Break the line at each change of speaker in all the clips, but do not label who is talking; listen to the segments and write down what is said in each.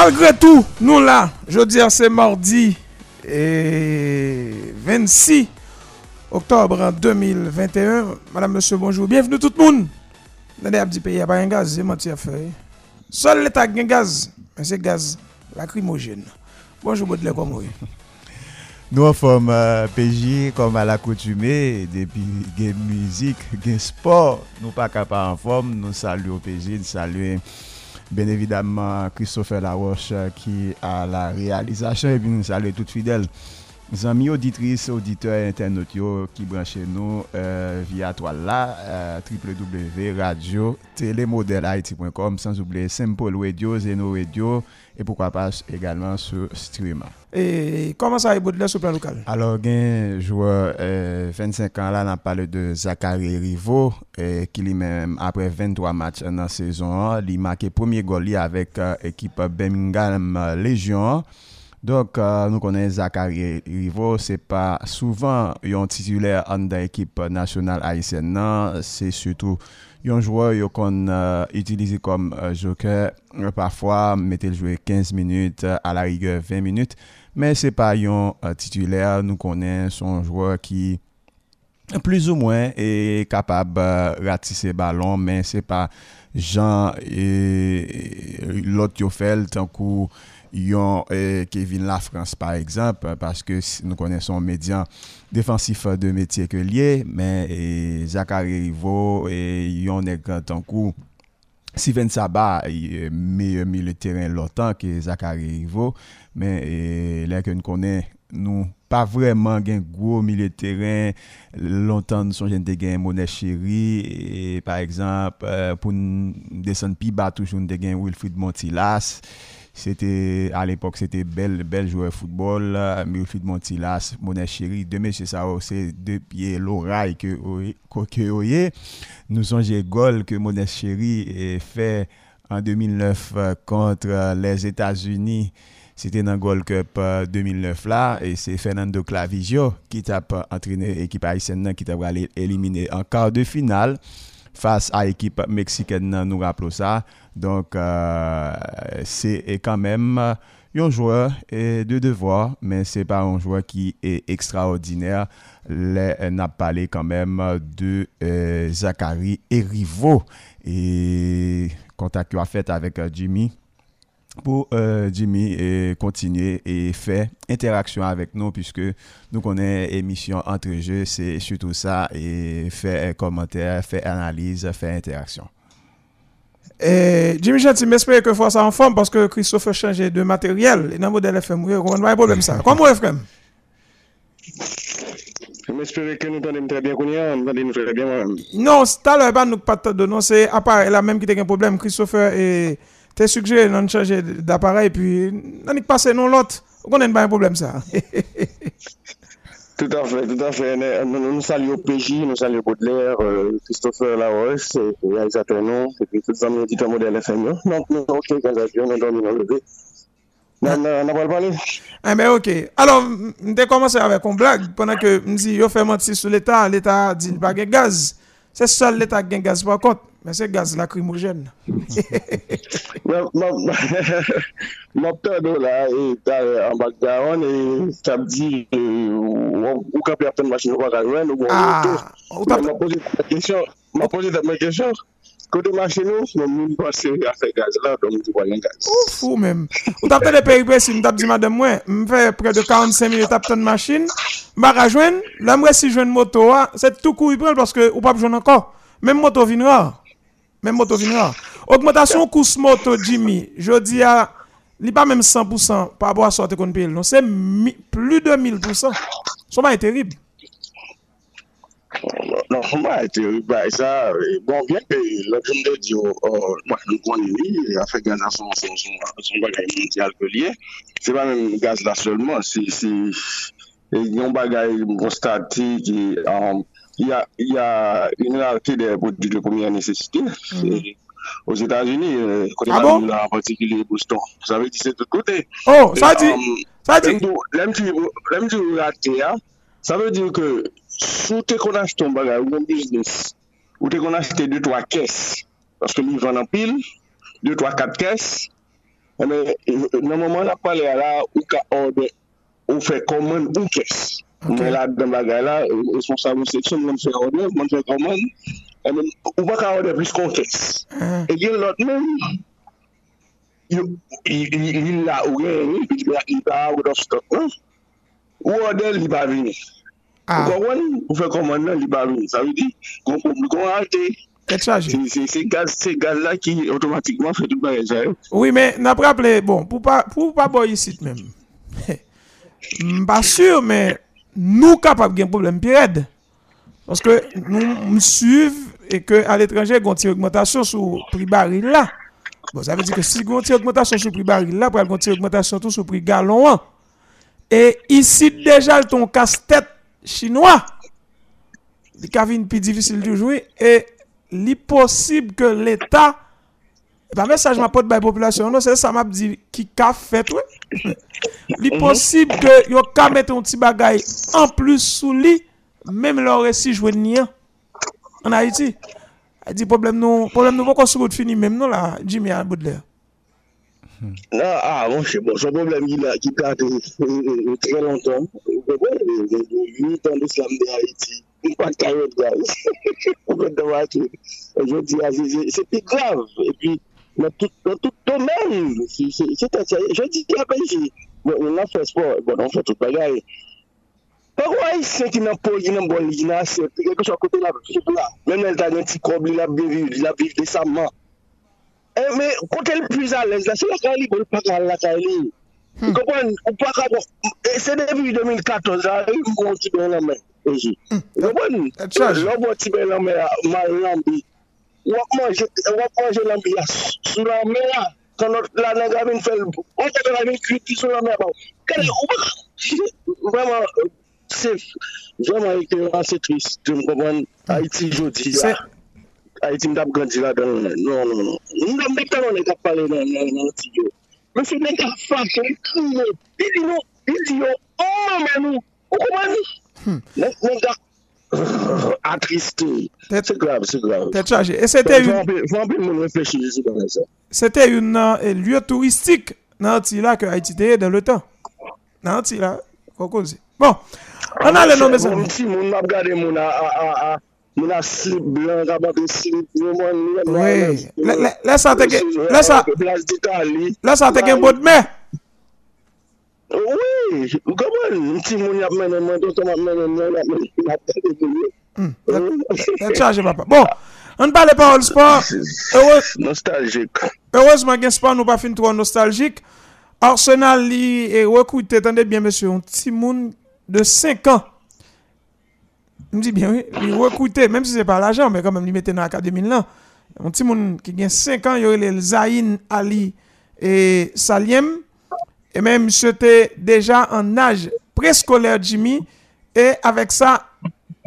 Malgré tout, nous là, je dis c'est mardi et 26 octobre 2021. Madame, monsieur, bonjour. Bienvenue tout le monde. Dans les petits pays, il n'y a un gaz, c'est menti à faire. Seul l'État a un gaz, mais c'est gaz lacrymogène. Bonjour, Baudelaire, comment
nous en forme euh, PJ comme à l'accoutumée, depuis game musique, game sport, nous pas capables en forme, nous saluons PJ, nous saluons bien évidemment Christopher Laroche euh, qui a la réalisation et puis nous saluons toutes fidèles. Mes amis auditrices, auditeurs internautes qui branchent nous euh, via toile là, euh, www.radio sans oublier Simple Radio, Zeno Radio et pourquoi pas également sur stream.
Et comment ça évolue sur le plan local?
Alors, un joueur 25 ans là, on a parlé de Zachary Rivo qui lui-même, après 23 matchs dans la saison, il a marqué premier goal avec l'équipe Birmingham Légion. Donc, euh, nous connaissons Zachary Rivo, ce n'est pas souvent un titulaire en équipe nationale haïtienne, c'est surtout un joueur qu'on euh, utilise comme euh, joker. Parfois, mettez le jouer 15 minutes, à la rigueur 20 minutes, mais ce n'est pas un titulaire. Nous connaissons un joueur qui plus ou moins est capable de ratisser ballon, mais ce n'est pas Jean et l'autre fait tant yon eh, Kevin Lafrance par exemple, parce que nous connaissons médian défensif de métier que lié, mais eh, Zachary Rivo et yon est en coup. Steven Saba est meilleur milieu de terrain longtemps que Zachary Rivo, mais eh, là nous connaissons, pas vraiment un gros milieu de terrain. Longtemps, nous sommes de gain Monet Chéri. Et par exemple, euh, pour descendre plus bas, toujours de gain Wilfried Montilas. C'était à l'époque, c'était bel, bel joueur de football. Wilfried Montilas, Monet Chéri, deux messieurs, ça c'est deux pieds l'oreille que que Nous sommes des goals que Monet Chéri fait en 2009 euh, contre euh, les États-Unis. C'était dans le Gold Cup 2009 là, et c'est Fernando Clavigio qui t'a entraîné l'équipe haïtienne qui t'a éliminé en quart de finale face à l'équipe mexicaine, nous rappelons ça. Donc, euh, c'est quand même un joueur de devoir, mais c'est pas un joueur qui est extraordinaire. Les n'a parlé quand même de euh, Zachary Erivo et contact qu'il a fait avec euh, Jimmy pour euh, Jimmy et continuer et faire interaction avec nous puisque nous connaissons émission entre jeux, c'est surtout ça et faire commentaire, faire analyse, faire interaction.
Et Jimmy Gentil, m'espère que vous ça en forme parce que Christophe a changé de matériel et dans le modèle FM, on va problème ça. Comment vous,
FM? J'espère que nous t'entendons très bien, Kounia. Nous très bien.
Non, c'est à l'heure, nous pas de non, c'est à part la même qui a un problème, Christophe et t'es suggéré de changer d'appareil, puis on a passé non l'autre. On a pas un problème ça.
Tout à fait, tout à fait. Nous, saluons PJ, nous saluons Baudelaire, euh, Christopher Laroche, réalisateur non, et puis tous les amis auditeurs modèles FM. Donc, nous, ok, quand nous dormons dans le lever. On n'a pas parlé.
Ah, mais ok. Alors, a commencé avec une blague pendant que on dit, yo fait mentir sur l'État, l'État dit qu'il n'y a pas de gaz. C'est seul l'État qui a gaz par contre. Mais c'est gaz lacrymogène.
Moptado là, en background, et ça me dit, ou quand personne machine va gagner, ou
ah,
m'a posé la question, m'a posé la question. Côté machine, nous, nous passons à faire gaz là, donc nous voyons gaz.
Ou fou même. Ou t'as fait des péripéties, m't'a dit madame moi, m'fait près de 45 minutes à une machine, m'a rejoindre, là moi si une moto, c'est tout coup il prend parce que ou pas besoin encore. Même moto viendra. Même moto Jimmy. Augmentation course moto Jimmy, je dis à li pas même 100% par rapport à sorte qu'on paye. Non, c'est plus de 1000%. Son pas terrible.
Non, non, non son pas terrible. Ça, bon, bien que le jeune de Dieu, moi, je ne connais a affaire gaz à son, son, son, son bagage mondial que lié. C'est pas même gaz là seulement, c'est, c'est, yon bagage constaté qui, um, il y a, il y a une rareté des produits de première nécessité. Mm aux États-Unis, euh, côté
ah bon?
en particulier Boston. Ça veut dire c'est de côté.
Oh, ça dit. Um, ça dit.
L'aime tu raté, ça veut dire que si tu connais ton bagage ou un business, ou tu connais deux, trois caisses, parce que nous vendons en pile, deux, trois, quatre caisses, Mais normalement, la parlé là, ou ou fait commande ou caisse. Mwen la den bagay la, e, responsable seksyon, mwen fè ordev, mwen fè koman, e ou bak a ordev lis konteks. Ah. E gen lot men, il la ou gen, il la out of stock, ou ordev li ba vini. Ah. Ou konwen, ou fè koman nan li ba vini. Sa vi di, kon kon kon alte. Et chaje. Se gaz la ki otomatikman fè tout bagay sa
yo. Oui men, nan praple, bon, pou pa boy yisit men. Mba sur men, nous capables de un problème pire Parce que nous suivons et que à l'étranger, il y a une augmentation sur le prix baril là. Bon, ça veut dire que si il y a une augmentation sur le prix baril là, il y a une augmentation sur le prix gallon. Et ici, déjà, ton casse-tête chinois, il une plus difficile de jouer. Et li possible que l'État E pa mesaj ma pot bay populasyon nou, se sa map di ki ka fet we. Li posib ke yo ka met yon ti bagay an plus sou li, mem lor resi jwen ni an. An Haiti. A di problem nou, problem nou pou kon sou gout fini mem nou la, Jimmy a
bout le. Nan, a, bon, son problem ki plate tre lontan, mi tan de slam de Haiti. Mwen pa karot gwa. Mwen kon dewa ki. Jwen di avize. Se pi grav. E pi dans tout, dans tout domaine, je dis, la Belgique, on a fait sport, bon, on fait tout bagaille. Pourquoi ici qui n'a pas qui n'a pas qui n'a assez quelque chose à côté là, même elle a un petit il a bien il a vécu décemment. Eh, mais quand elle est plus à l'aise, c'est la Kali, bon, pas la Kali. Vous comprenez? Ou pas C'est depuis 2014, j'arrive, mon petit bien la main. Vous comprenez? L'homme, bien la main. wap manje wap manje lambi ya sou la mè ya kan la nan gavin fel wap te nan gavin kriti sou la mè ya kade ou bak vreman se vreman ite an se tris te mkoman Haiti jodi ya Haiti mdap ganti la dan nan nan nan mdap metan nan e kap pale nan nan nan ti yo mwen se men ka fake il di yo il di yo ou mwen nou ou koman ni mwen gak atristé. C'est grave, c'est grave.
Tête chargée. Et c'était une...
Faut un peu me réfléchir ici dans ça.
C'était une euh, lieu touristique nan ti la ke Haiti teye den le tan. Nan ti la, koko zi. Bon, an ale ah, nan bon, bezan.
Moun ti moun ap gade moun a, a, a, moun a slip blan, rabat e slip,
moun moun moun. Oui, lè sa teke, lè sa, lè sa teke mbot mè.
Oui, comment si mon a mené moi d'autres m'a mené moi la
mené charge papa. Bon, on parle pas au sport.
Nostalgique.
Heureusement que sport nous pas fin trop nostalgique. Arsenal li est recruté, attendez bien monsieur, un petit monde de 5 ans. Je dis bien oui, il recruté même si c'est pas l'argent mais quand même il mettait dans l'académie là. Un petit monde qui a 5 ans, il y aurait le Zain Ali et Saliem et même monsieur était déjà en âge préscolaire Jimmy. Et avec ça,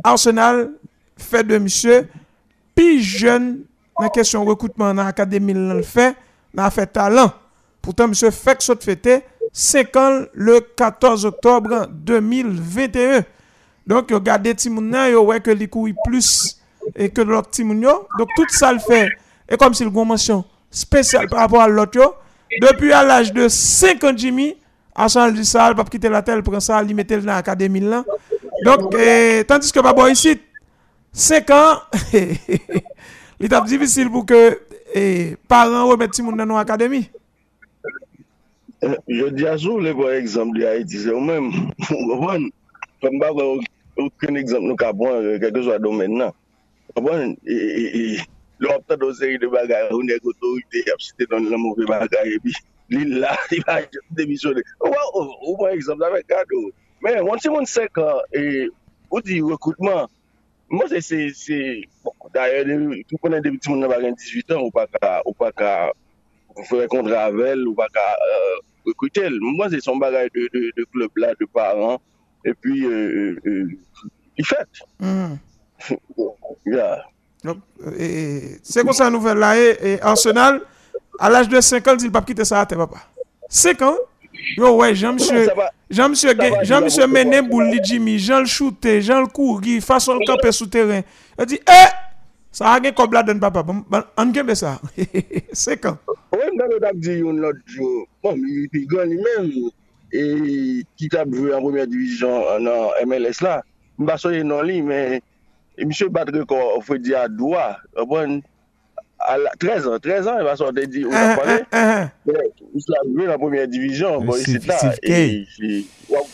Arsenal fait de monsieur plus jeune dans la question recrutement dans l'académie le fait, dans fait talent. Pourtant, monsieur fait que ça fêté 5 ans le 14 octobre 2021. Donc, regardez Timoun, vous voyez que couille plus et que l'autre. Donc, tout ça le fait. Et comme si le mention spécial par rapport à l'autre, Depi al aj de 50 jimi, asan li sal, pap kite la tel, pren sal, li metel nan akademi lan. Donk, eh, tandis ke babo yisi, 5 an, li tap divisil pou ke eh, paran ou met ti moun nan
nou akademi. Eh, yo di azou le gwa ekzamp di Haiti, se ou men, mwen, mwen bago ou kwen ekzamp nou ka bon, keke zwa domen nan. Mwen, e, e, e, l'opte de série de bagages, on est autorité, il y a dans le mauvais bagage, et puis l'île là, il va démissionner. Ou et, on dit recrutement, moi, c'est, bon, d'ailleurs, tout a 18 ans, ou pas qu'à, ou pas qu'à, faire un contrat avec elle, ou euh, recruter. Moi, c'est son bagage de, de, de club là, de parents, et puis, euh, euh, il
c'est comme ça, la nouvelle là, et, Arsenal, à l'âge de 5 ans, il pas quitter ça à tes papa. 5 ans, yo ouais, Jean-Monsieur, Jean-Monsieur, Jean-Monsieur Mené Bouli Jimmy, Jean le shooter, Jean le courir, façon le camper souterrain. Il dit, eh, Ça a gen kob la den papa. Bon, bon, An kembe sa. Se kan.
Ouè m dan nou tap di yon lot jo, bon, mi pi gwan li men, e ki tap vwe an premier division nan MLS la, m basoye nan li, men, e msye batre ko fwe di a doa, bon, al 13 an, 13 an, e di, ou tap pale, men, msye la vwe premier division, bon, ta,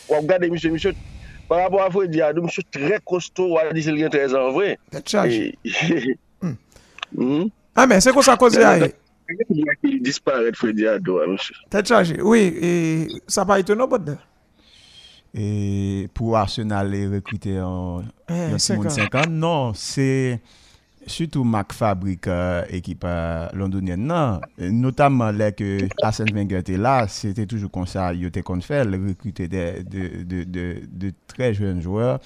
wap gade par rapport a fwe di a do, msye tre kosto, wap di sel gen 13 an vwe, e, Mhm.
Ah men, se kon sa koze a.
Il disparaît Freddy monsieur.
Tè chaje. Oui, e sa pa ite nou bot de.
Et pour Arsenal les recruter en
eh,
le 50 non c'est surtout Mac Fabric euh, équipe euh, londonienne. Non notamment là que Arsène Wenger était là c'était toujours comme ça il était qu'on fait recruter de, de, de, de, très jeunes joueurs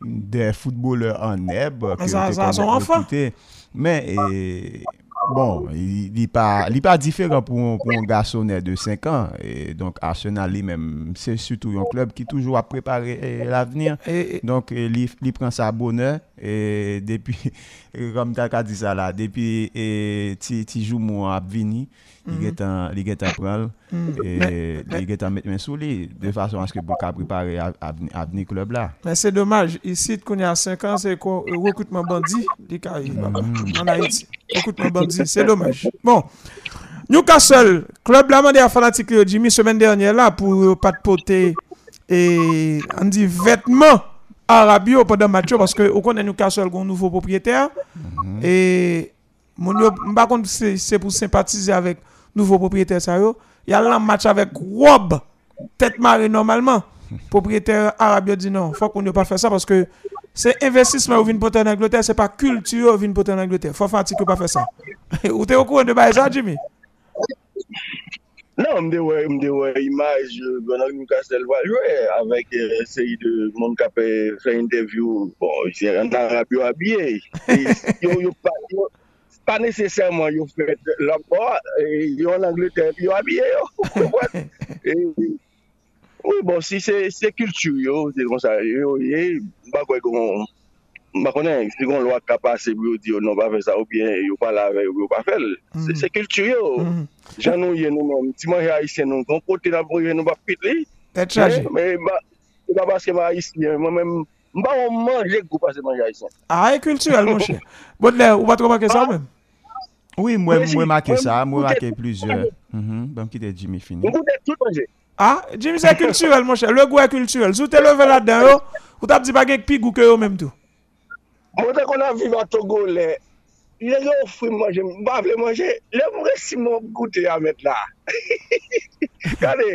des footballeurs en herbe
ah,
que
ça, ça, ça,
recruter mais et, Bon, li pa, li pa diferan pou, pou an gasonet de 5 an. E, donk Arsenal li menm, se sütou yon klub ki toujou a prepare euh, l'avenir. Donk euh, li, li pren sa bonheur. E depi, e kom ta ka di sa la, depi e, ti, ti jou mou ap vini, mm -hmm. li mhm. get an pral, mm -hmm. e, li get an met men sou li, de fason aske pou ka prepare ap vini klub la.
Men se domaj, isi koun ya 5 an, se kon rekoutman bandi, li ka yi, mm -hmm. an a iti, rekoutman bandi, se domaj. Bon, Newcastle, klub la mande a fanatik yo jimi semen dernye la pou pat pote, e an di vetman, Arabio padan match yo, paske ou konen Newcastle kon nouvo propriétaire. E moun yo, mba kont se, se pou sympathize avek nouvo propriétaire sa yo, yal lan match avek Rob, tête marée normalement. Propriétaire arabe dit non, faut qu'on ne pas faire ça parce que c'est investissement ou vin poter en Angleterre, c'est pas culture ou vin poter en Angleterre. Faut pas faire ça. ou t'es au courant de ça, Jimmy?
Non, mde wè, mde wè imaj Gonal Newcastle va jwè avèk euh, de moun kapè fè interview, bon, se an arab yo abye. Yo, pa, nesesèrman yo fèt l'apò, yo an Angleterre, yo abye oui, bon, si se, kultur yo, se kon sa, mba konen, si kon lwa kapase pou yo di yo non pa fè sa ou bien yo pa la vè ou yo pa fèl. Se, se kultur yo.
Mhm.
Jan nou ye nou men, ti manje haisyen nou, kon kote nan proje nou pa pit li.
Tête chargée.
Men, ba, se pa baske ma haisyen, mwen men, mba ou manje kou pase manje haisyen.
Ah, est culturel, mon cher. Baudelaire, ou pas trop marquer ça même?
Oui, ça, moi
moi,
marqué
peut-être-
plusieurs. Bon, qui était Jimmy fini?
Mwen koute tout manje.
Ah, Jimmy, c'est culturel, mon cher. Le goût est culturel. Si vous te levé là-dedans, yo, ou t'as dit pas qu'il y a pi goût que yo même tout.
Mwen te kon an viva Togo le, le gen ou fwi manje, mba vle manje, le mwen resi mwen goute ya met la. Gade,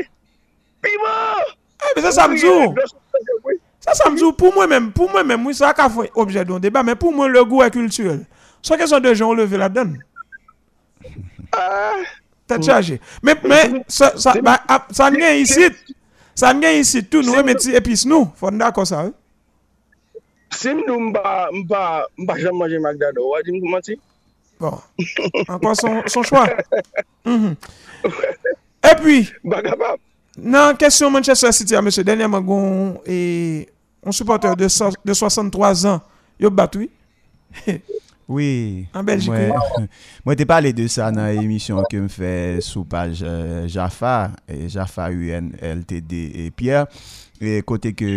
piment!
E, be se samzou! Sa samzou, pou mwen men, pou mwen men, mwen sa ka fwen obje don deba, men pou mwen le gou e kulturel. So ke son de joun leve la
den.
Tèt chaje. Men, men, sa, sa, ba, ap, sa ngen yisit, sa ngen yisit tou nou, e meti epis nou, fon da kon sa, e.
Se mdou mba, mba, mba jan manje Magdado, wadi mkou mati?
Bon, ankon son, son chwa. Mm -hmm.
E pwi,
nan kesyon Manchester City ah, a mese, denye magon, e, on supporter de, so, de 63 an, yo batwi. Oui. En Belgique.
Mwen te pale de sa nan emisyon ke m fe sou page euh, Jaffa, Jaffa UNLTD et Pierre. E, kote ke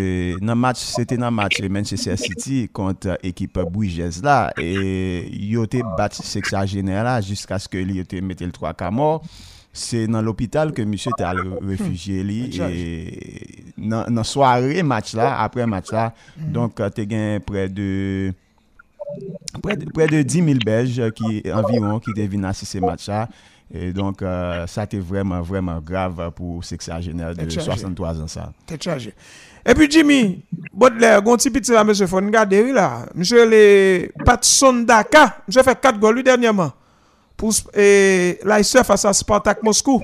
nan match, sete nan match e, Manchester City kont ekip Bouigez la, e yo te bat seksa jenè la, jisk aske li yo te mette l 3 ka mor, se nan l'opital ke misye te al refugye li, e nan, nan soare match la, apre match la, donk te gen pre de... Près de, près de 10 000 Belges qui, environ qui devinent à ce match-là. Et donc, euh, ça a été vraiment, vraiment grave pour sexagénaire de
Chargé.
63 ans. Ça.
Tête chargée. Et puis Jimmy, Baudelaire, gon petit petit là, monsieur, faut regarder là. Monsieur les Patson Daka, monsieur fait 4 goals lui dernièrement. Pour et Leicester face à Spartak Moscou.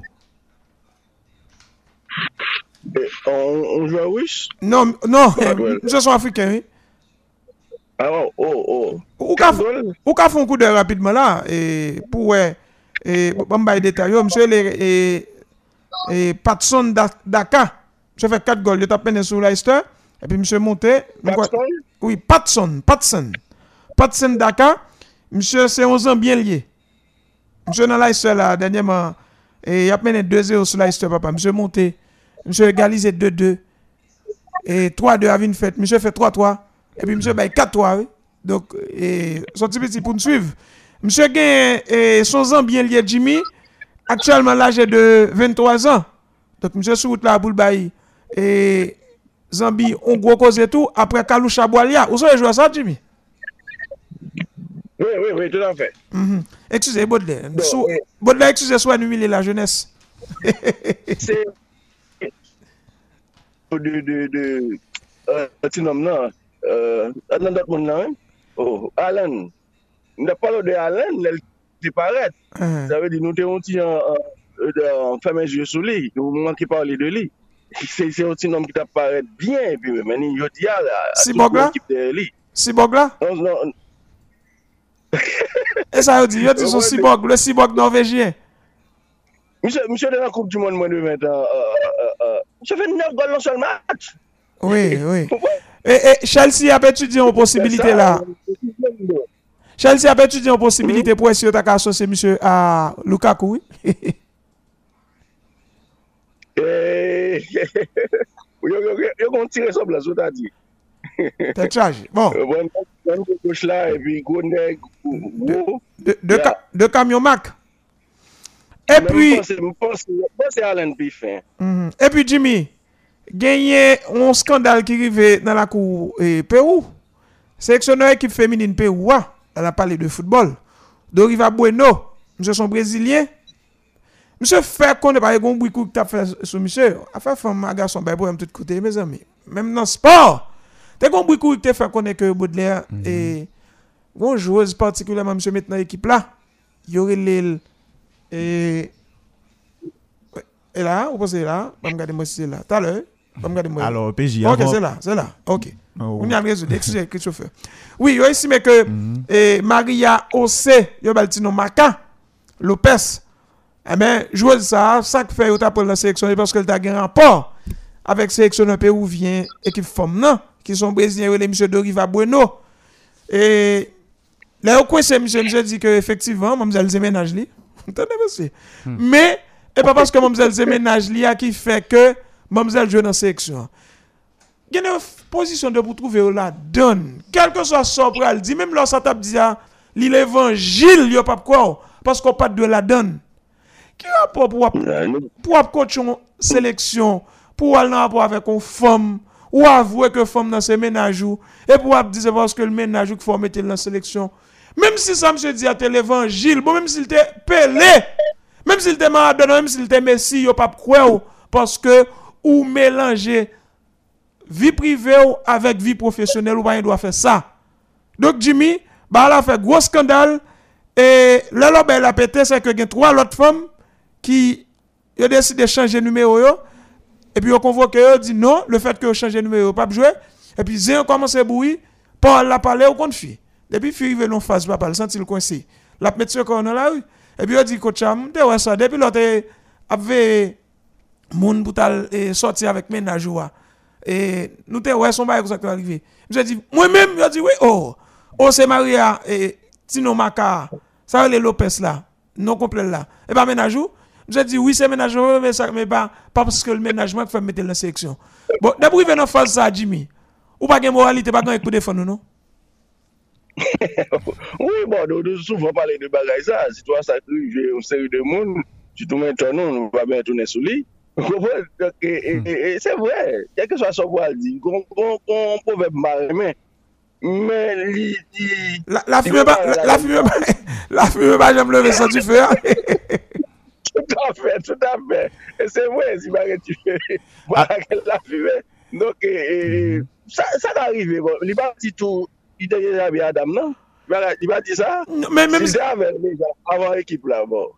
On, on joue à russe?
Non, non,
Ah,
monsieur sont africains, oui.
Ah, oh, oh, oh.
Ou ou ka font coup de rapidement là, et pour ouais, et bon bah détail, monsieur les et, Patson Da- Daka, monsieur fait 4 goals, il tape peine sur Leicester, et puis monsieur monté,
Patson?
oui, Patson, Patson, Patson Daka, Monsieur, c'est 11 ans bien lié. Monsieur, dans l'Aïster, là, dernièrement, et il a mené 2-0 sur l'Aïster, papa. Monsieur, monté. Monsieur, égalisé 2-2. Et 3-2 a une fête. Monsieur fait 3-3. Et puis, monsieur, bah, 4-3, oui. Donc, et, son petit pour nous suivre. Monsieur gagne et son ans bien lié, Jimmy. Actuellement, l'âge est de 23 ans. Donc, monsieur, sur route là, bail. Et, Zambi, on gros cause et tout. Après, Kalou Chaboalia. Où sont les joueurs ça, Jimmy?
Oui, oui, oui, tout à fait.
Mhm. Excusez, Baudelaire.
Bon,
Sou-
oui.
Baudelaire, excusez, soit humilier la jeunesse.
C'est de de de euh, là euh là hein? oh Alan on a parlé de Alan elle disparaît.
Hein.
ça veut dire nous t'es un petit en en ferme les yeux sur lui nous manquons parler de lui. C'est c'est un petit homme qui t'apparaît bien la
dit son
Ouais,
cyborg, le cyborg norvégien.
monsieur monsieur de la coupe du monde moins de 20 ans euh, euh, euh, monsieur fait 9 goals dans un seul match.
Oui, oui. Et Chelsea a étudié une possibilité
Ça,
là.
Euh,
Chelsea a étudié une possibilité pour essayer de associer monsieur à Lukaku, oui.
Eh, yo kon tire son blas, ou ta di.
Bon,
la,
de, Mac. Et puis,
Mpense, mpense Allen pi fin.
mhm. et puis Jimmy, gagné un scandale qui arrivait dans la cour eh, Pérou. Sélectionneur équipe féminine Pérou, ah, elle a parlé de football. Doriva Bueno, monsieur son brésilien. Monsieur fait qu'on n'est pas un bruit que tu as fait sur monsieur. A fait femme, un garçon, ben, un tout côté, mes amis. Même dans le sport. T'es qu'on bruit que tu as fait connaître que Baudelaire et une joueuse particulièrement, monsieur, maintenant, équipe là. Il y aurait l'île. Et. Et là, vous pensez là? Vous regardez moi si c'est là. Tout à l'heure.
Alors, PJ,
Ok, c'est là, c'est là. Ok.
Oh.
On y a résolu. Excusez, Christopher. Oui, yo estimé que eh, Maria Ose, yo bal ti nom Maca Lopez, eh ben, joueuse ça, ça que fait yo pour la sélection parce qu'elle gagné un rapport avec sélectionneur péruvien équipe femme non, qui sont brésiliens les monsieur Doriva Bueno. Et là au coin c'est monsieur monsieur dit que effectivement mademoiselle Zeménage li. Entendez monsieur? Mais et pas parce que mademoiselle Zeménage li a qui fait que mademoiselle joue dans la sélection il y a une position de pour trouver la donne. Quel que soit pour elle dit, même là, ça dit, ah, l'évangile, il n'y a pas quoi, parce qu'on pas de la donne. Qui rapport pour pour coacher une sélection, pour aller en rapport avec une femme, ou avouer que femme dans ses ménages, ou- et pour dire parce que le ménage qu'il faut mettre dans la sélection. Même si ça me dit à l'évangile, bon, même s'il était pelé, même s'il était Maradona, même s'il était Messi, il n'y a pas quoi, parce que ou mélanger vie privée avec vie professionnelle ou pas il doit faire ça. Donc Jimmy, bah elle a fait gros scandale et là là ben, elle a pété c'est que y a trois autres femmes qui ont décidé de changer de numéro et puis on convoque eux dit non, le fait que vous changez de numéro pas jouer et puis Zéon commence à bouillir, Paul l'a parlé au compte fille. Depuis fille arrive non face papa, le senti le coincé. La sur dans la rue et puis on dit coach t'es ouais ça? Depuis l'autre avait moun pour eh, sortir avec ménage ou, et nous te ouais son bail comme ça qui arrivé je dit moi même je dit oui oh oh c'est Maria et Tino Maka ça les Lopez là non complet là et pas ménage ou? Je dit oui c'est ménage mais ça mais pas pas parce que le ménagement fait mettre la sélection bon d'abord il dans phase ça Jimmy ou pas de moralité pas grand pour défendre nous, non?
Oui, bon, nous nous souvent parler de bagaille ça. Si toi, ça arrive une série de monde, tu te mets ton nom, on va bien tourner sous lui. Qu'on va dire, qu'on qu'on- qu'on proverbe marrer, mais, mais, li- li-
la la pas
pas,
la-
la-
la fumée pas la fumée pas j'aime lever sans du feu hein.
tout à fait, tout à fait. Et c'est vrai, si marrer tu qu'elle l'a fumé. Donc, va arriver, bon. Il va dire tout, il était déjà bien Adam, non? Il va- Il va dire ça?
mais même
Si avec déjà, avant l'équipe là, bon.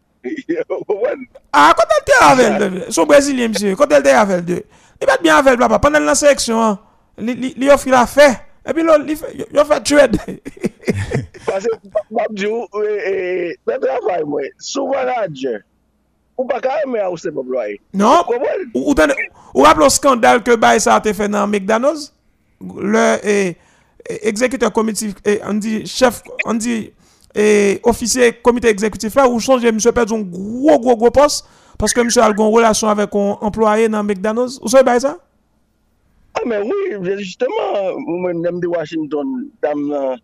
Ah, quand elle était avec son Brésilien, monsieur, quand elle était avec elle, il va bien avec papa. Pendant la sélection, hein, il offre la fait. Et puis là, il fait- il offre trade.
Parce que, Babdou, le travail, moi, souvent là, Dieu, ou pas quand même, ou c'est pas employé.
Non? Ou, rappelez le scandale que Baye ça a été fait dans McDonald's? Le exécuteur comité, on dit chef, on dit et officier comité exécutif là, ou songe monsieur perd un gros, gros, gros poste, parce que monsieur a une relation avec un employé dans McDonald's. Vous savez ça?
Ah, mais oui, justement, moi, j'aime de Washington, dame, euh,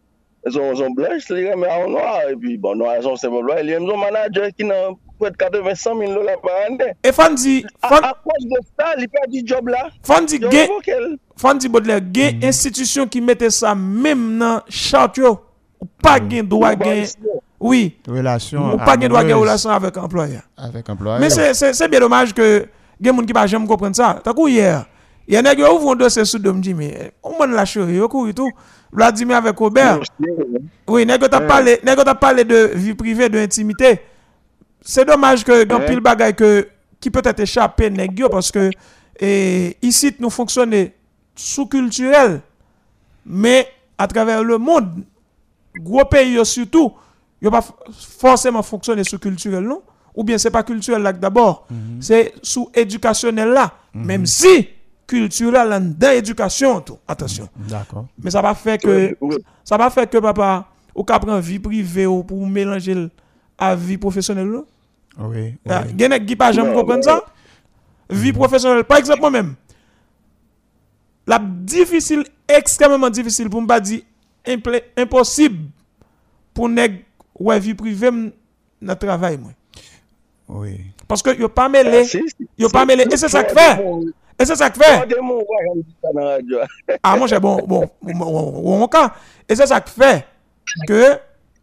son, son blanche, les mais en noir, et puis, bon, noir, son c'est bon, il y a un manager qui n'a près de 80 100 000 dollars par année.
Et Fandi,
À, à cause de ça, il perd du job là.
Fandi,
Il.
Fandi Baudelaire, gen institution qui mettait ça même dans charte yo, ou pas gen droit gen, oui,
Relation
ou pas gen droit
amoureuse
relation avec employeur.
avec employé.
Mais c'est- c'est c'est bien dommage que gen moun qui pas jamais comprendre ça. T'as coup hier, il y a nèg yo ouvre un dossier sous dom dit mais on m'en la chérie, yo couru tout. Vladimir avec Robert. Oui, nèg t'a parlé, nèg t'a parlé de vie privée, de intimité. C'est dommage que dans pile bagay que qui peut être échappé nèg yo parce que et, ici nous fonctionner sous culturel mais à travers le monde gros pays yo surtout yo pas f- forcément fonctionner sous culturel non? Ou bien c'est pas culturel là d'abord c'est sous éducationnel là même si culturel dans éducation tout attention
D'accord.
mais ça va faire que
Oui.
ça va faire que papa ou prend vie privée ou pour mélanger à vie professionnelle là
Oui. Oui.
Gen nèg qui pas jamais
Non,
comprendre ça? Vie professionnelle, par exemple moi-même. La difficile, extrêmement difficile pour me pas dire impossible pour nèg ouais vie privée dans travail moi.
Oui.
Parce que yo pas mêlé,
Ah,
yo pas mêlé et c'est ça que fait. Et c'est ça que fait. Ah, moi, j'ai bon, bon, bon, bon, cas. Et c'est ça qui fait que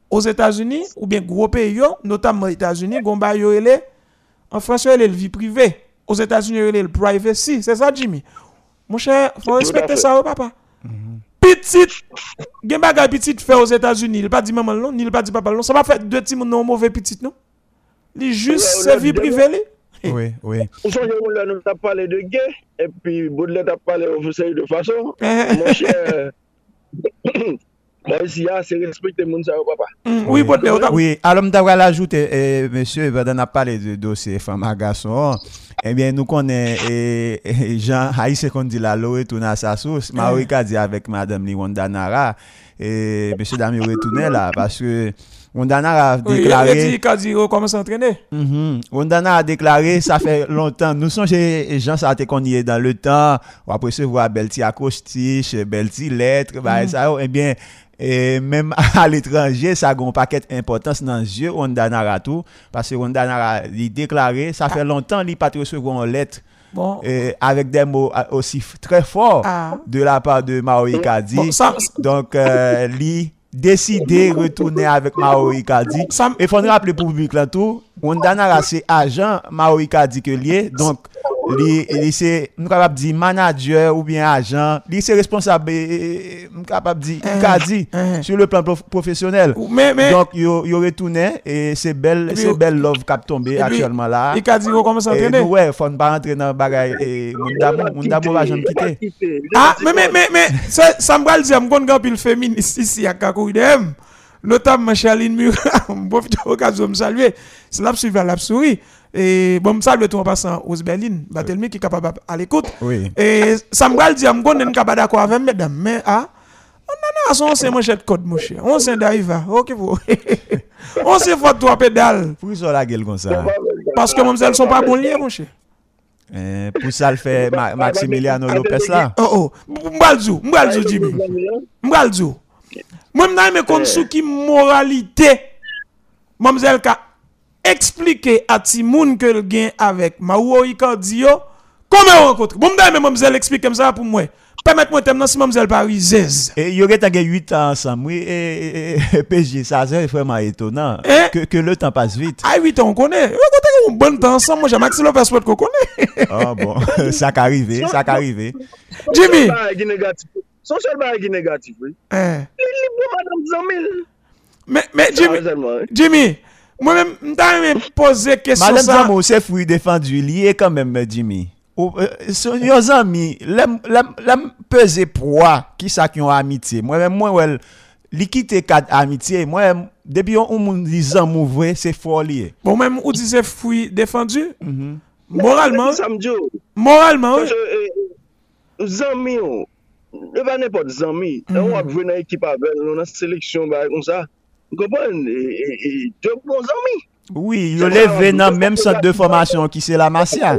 aux États-Unis, ou bien gros pays, yo, notamment aux États-Unis, gomba yo ele, en France, yo ele le vie privée. Aux États-Unis, ele le privacy. C'est ça, Jimmy. Mon cher, faut respecter ça, oh, papa. Petite, gen bagay petite fait aux États-Unis, il pas dit maman non, ni il pas dit papa non. Ça va faire deux petits moun non mauvais petite non? Li juste
ouais,
vie privée li.
Oui, oui.
Nous avons parlé de gay, et puis Baudelaire t'a parlé de façon.
Eh,
Mon cher, ah, c'est respecter ça, papa.
Mm, Oui,
Oui, alors je vais ajouter, eh, monsieur, pendant a parlé de dossier femme à garçon, eh bien, nous connaissons eh, eh, Jean Haïs qu'on dit la loi retourne à sa source. Marie a dit avec madame Liwanda Nara, et monsieur Dami retourné là, parce que Wanda Nara a
Oui, il a
déclaré.
dit qu'il dit oh, comment s'entraîner?
Mhm. Wondana a déclaré, ça fait longtemps. Nous sommes chez gens, ça a été qu'on y est dans le temps. On après se voir Belti acrostiche, Belti lettre, bah, ça, eh bien, E menm al etranje, sa gon paket importans nan zye Ronda Nara tou. Pase Ronda Nara li deklare, sa ah. fe lontan li patre se gon let.
Bon.
Euh, avec des mots aussi très forts
ah.
de la part de Maori Kadi.
Bon, ça...
Donc, euh, li décidé retourner avec Maori Kadi.
Ça...
Et faut nous rappeler pour le public là tout, Ronda Nara c'est agent Maori Kadi que lié. Donc, lui, lui c'est, nous capable dire manager ou bien agent. Lui c'est responsable, nous capable dire Icardi
hein.
sur le plan prof- professionnel.
Mais, mais,
Donc, yo, yo retourné et c'est belle, love qui a tombé
puis,
actuellement là.
il a dit oh, comment
Et
s'entraîner.
nous, ouais, faut pas rentrer dans le bagage et mon dame va jamais quitter.
Ah, mais, mais, mais, mais, ça, me va le dire, je connais pile féministe ici à Kakoudem. Notamment Charline Murat, je profite de l'occasion de me saluer. C'est là que je suis à la souris. Et bon, me salue tout en passant aux Berlin, Batelmi qui est capable à l'écoute.
Oui.
Et ça me le dire, je connais pas d'accord avec mesdames, mais ah, on a on sait mon cher code, mon cher. On sait d'arriver. Ok, vous. On sait faut toi pédale.
Pour ça la gueule comme ça?
Parce que mes elles sont pas bons liés, mon cher.
Eh, pour ça le fait Ma- Maximiliano Lopez là?
Oh, oh. M'balzou, m'balzou, Jimmy. M'balzou. Moi, m'na aimé kon sou ki moralité. Mamzelle ka expliqué à Timoun que le gain avec Mauro Icardi yo. Comment on rencontre? Bon, aimé mamzelle explique comme ça pour moi. Permettez-moi de me si mamzelle Parisez.
Et il y aurait 8 ans ensemble, oui, et, PG, ça c'est vraiment étonnant
Eh?
que, que le temps passe vite.
Ah, 8 ans, on connaît. On connaît un bon temps ensemble. Moi, j'ai Maxi Lopez qu'on connaît.
Ah bon, ça qu'arrivé, ça qu'arrivé.
Jimmy.
Son seul bagage qui est négatif, oui.
Hein.
Il est bon, madame Zamil.
Mais, mais Jimmy,
hein.
Jimmy, moi-même, m'ta aimé poser question
Madame
ça.
Zamo, c'est fruit défendu, lié quand même, Jimmy. Ou, euh, son yon amis, l'aime, l'aime, l'aime peser poids, qui ça qui ont amitié. Moi-même, moi, ouais, li quatre amitié, moi, depuis on, on dit Zamo vrai, c'est fort lié.
Bon, même, ou dit c'est fruit défendu. Moralement,
Samedi,
moralement,
euh, Zami, e Zami,
Mhm.
on va venir dans l'équipe avec nous dans la sélection, bah, comme ça. Kompon, e, e, de bon zami.
Oui, yo leve nan menm sot de formasyon ki se la Masia.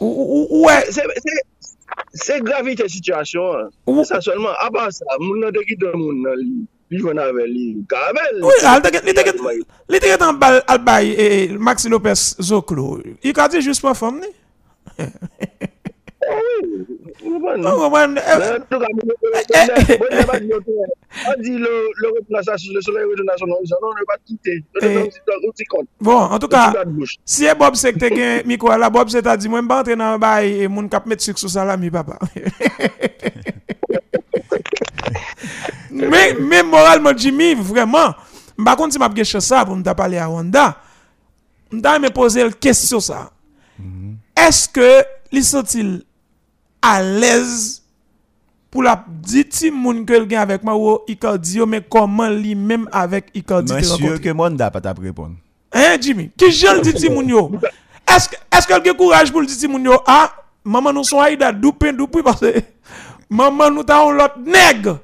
Ou, ou, ou, ouais.
Se, gravite situasyon. Sa solman, apan sa, moun nan de moun nan li, li jwen ave li, kabel.
Oui, al get an bal al bay e, Maxi Lopez Zoklo. I ka di just pa fom ni? Eh,
en tout cas, le, le le
bon, en tout
bouche.
si e Bob se te gen mikro la, Bob se ta di mwen ba entre nan bay e moun kap met suk sou salami papa. mais, mais moralement, Jimmy, vraiment, m'a contre si m'a gen chance ça pour me parler à Wanda, m'a me poser la question ça. Est-ce que li sont-il à l'aise pour la dit ti moun que gen avec moi ou Icardi mais comment li même avec Icardi
Mwen
te
sure
rencontré?
ke Monda pa tap repon.
Hein, Jimmy? Qui j'en dit ti moun yo? Est-ce que, est-ce que le courage pour le dire ti moun yo? Ah, maman nous sont aïda doupen doupi parce que maman nous ta l'autre nègre.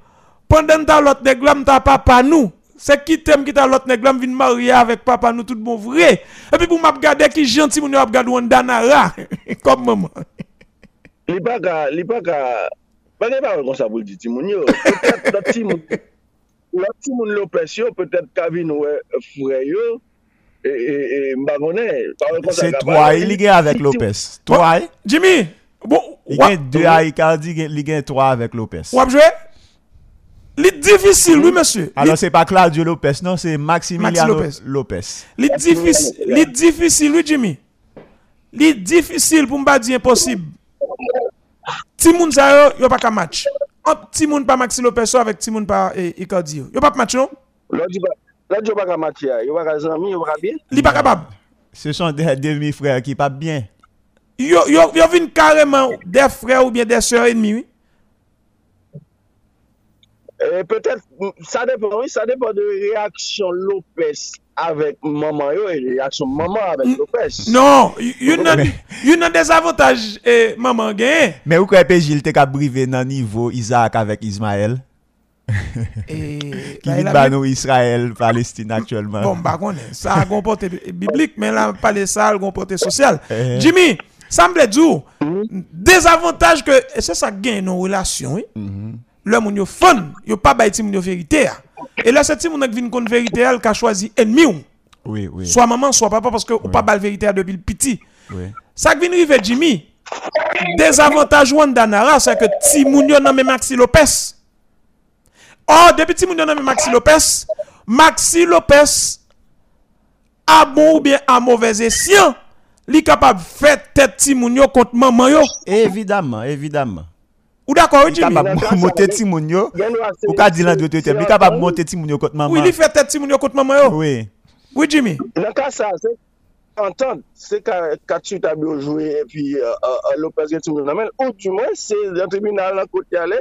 Pendant ta l'autre nègre là, ta papa nous. C'est qui t'aime qui ta l'autre nègre? Là, vin marier avec papa nous tout bon vrai. Et puis pour m'a regarder qui gentil moun yo ap gade Wanda Nara. Comme maman.
Li pa ka, li pa ka, pa gen pa kon sa pou di timoun yo. Timoun, timoun wè fure e, e, e pa wè kon sa
Se li gen avèk
Jimmy, bon,
li gen 2 a Icardi, gen- li gen 3 avèk Lopez.
wap joué? Li difficile, oui, monsieur. Li
Alors se pa Claudio Lopez, non, se Maximiliano
Maxi
Lopez.
Li difficile, li difficile, oui, Jimmy. Li difficile pour m'pa dire impossible. Ti moun sa yo, yo pas ka match. Entre ti moun pa Maxi Lopez avec ti moun pa eh, Icardi yo. Yo pas match non?
Lò di pa, lò di yo pa ka mati ya, yo pa ka zanmi, yo pa ka bien?
Li pas capable.
Se son des demi-frères qui pa bien.
Yo yo yo vin carrément des frères ou bien des sœurs ennemies, oui.
E, peut-être, sa depan, oui, sa depan de reaksyon Lopez avèk maman yo, e reaksyon maman avèk Lopez.
Non, you nan you nan des avantages eh, maman gen.
Men ou kwe pe Gilles te ka brive nan nivou Isaac avèk Ismaël?
Eh,
Ki
a
ba nou Israël, Palestine aktuellement.
Bon, bah, konen, ça a un portée biblique, mais là, parler ça, a un portée social.
Eh.
Jimmy, ça me dire, des avantages que, et c'est ça gagne nos relations, oui. Le moun yo fun, yo pas bay ti moun yo vérité. Et là, c'est ti moun qui vient contre vérité, elle a choisi ennemi ou.
Oui, oui.
Soit maman, soit papa, parce que ou pas bal vérité a depuis petit.
oui.
Ça qui vient rive Jimmy, des avantages Wanda Nara, c'est que ti moun yo nan Maxi Lopez. Oh, depuis ti moun yo nan Maxi Lopez, Maxi Lopez a bon ou bien a mauvais escient, li capable faire tête ti moun yo contre maman yo.
Évidemment, évidemment.
Ou d'accord, oui,
Li
Jimmy?
kapab monte ti moun yo.
Gen nou ase-
Ou ka di lan dwe te li kapab monte ti moun yo kont
Oui,
maman.
li fait tête ti moun yo contre maman yo.
Oui.
Oui, Jimmy.
Nan ka sa, se entend, se ka katu tabi yo jwe, e pi uh, uh, Lopez gen timoun nan men, ou du mwen, se yon tribunal nan kote ale,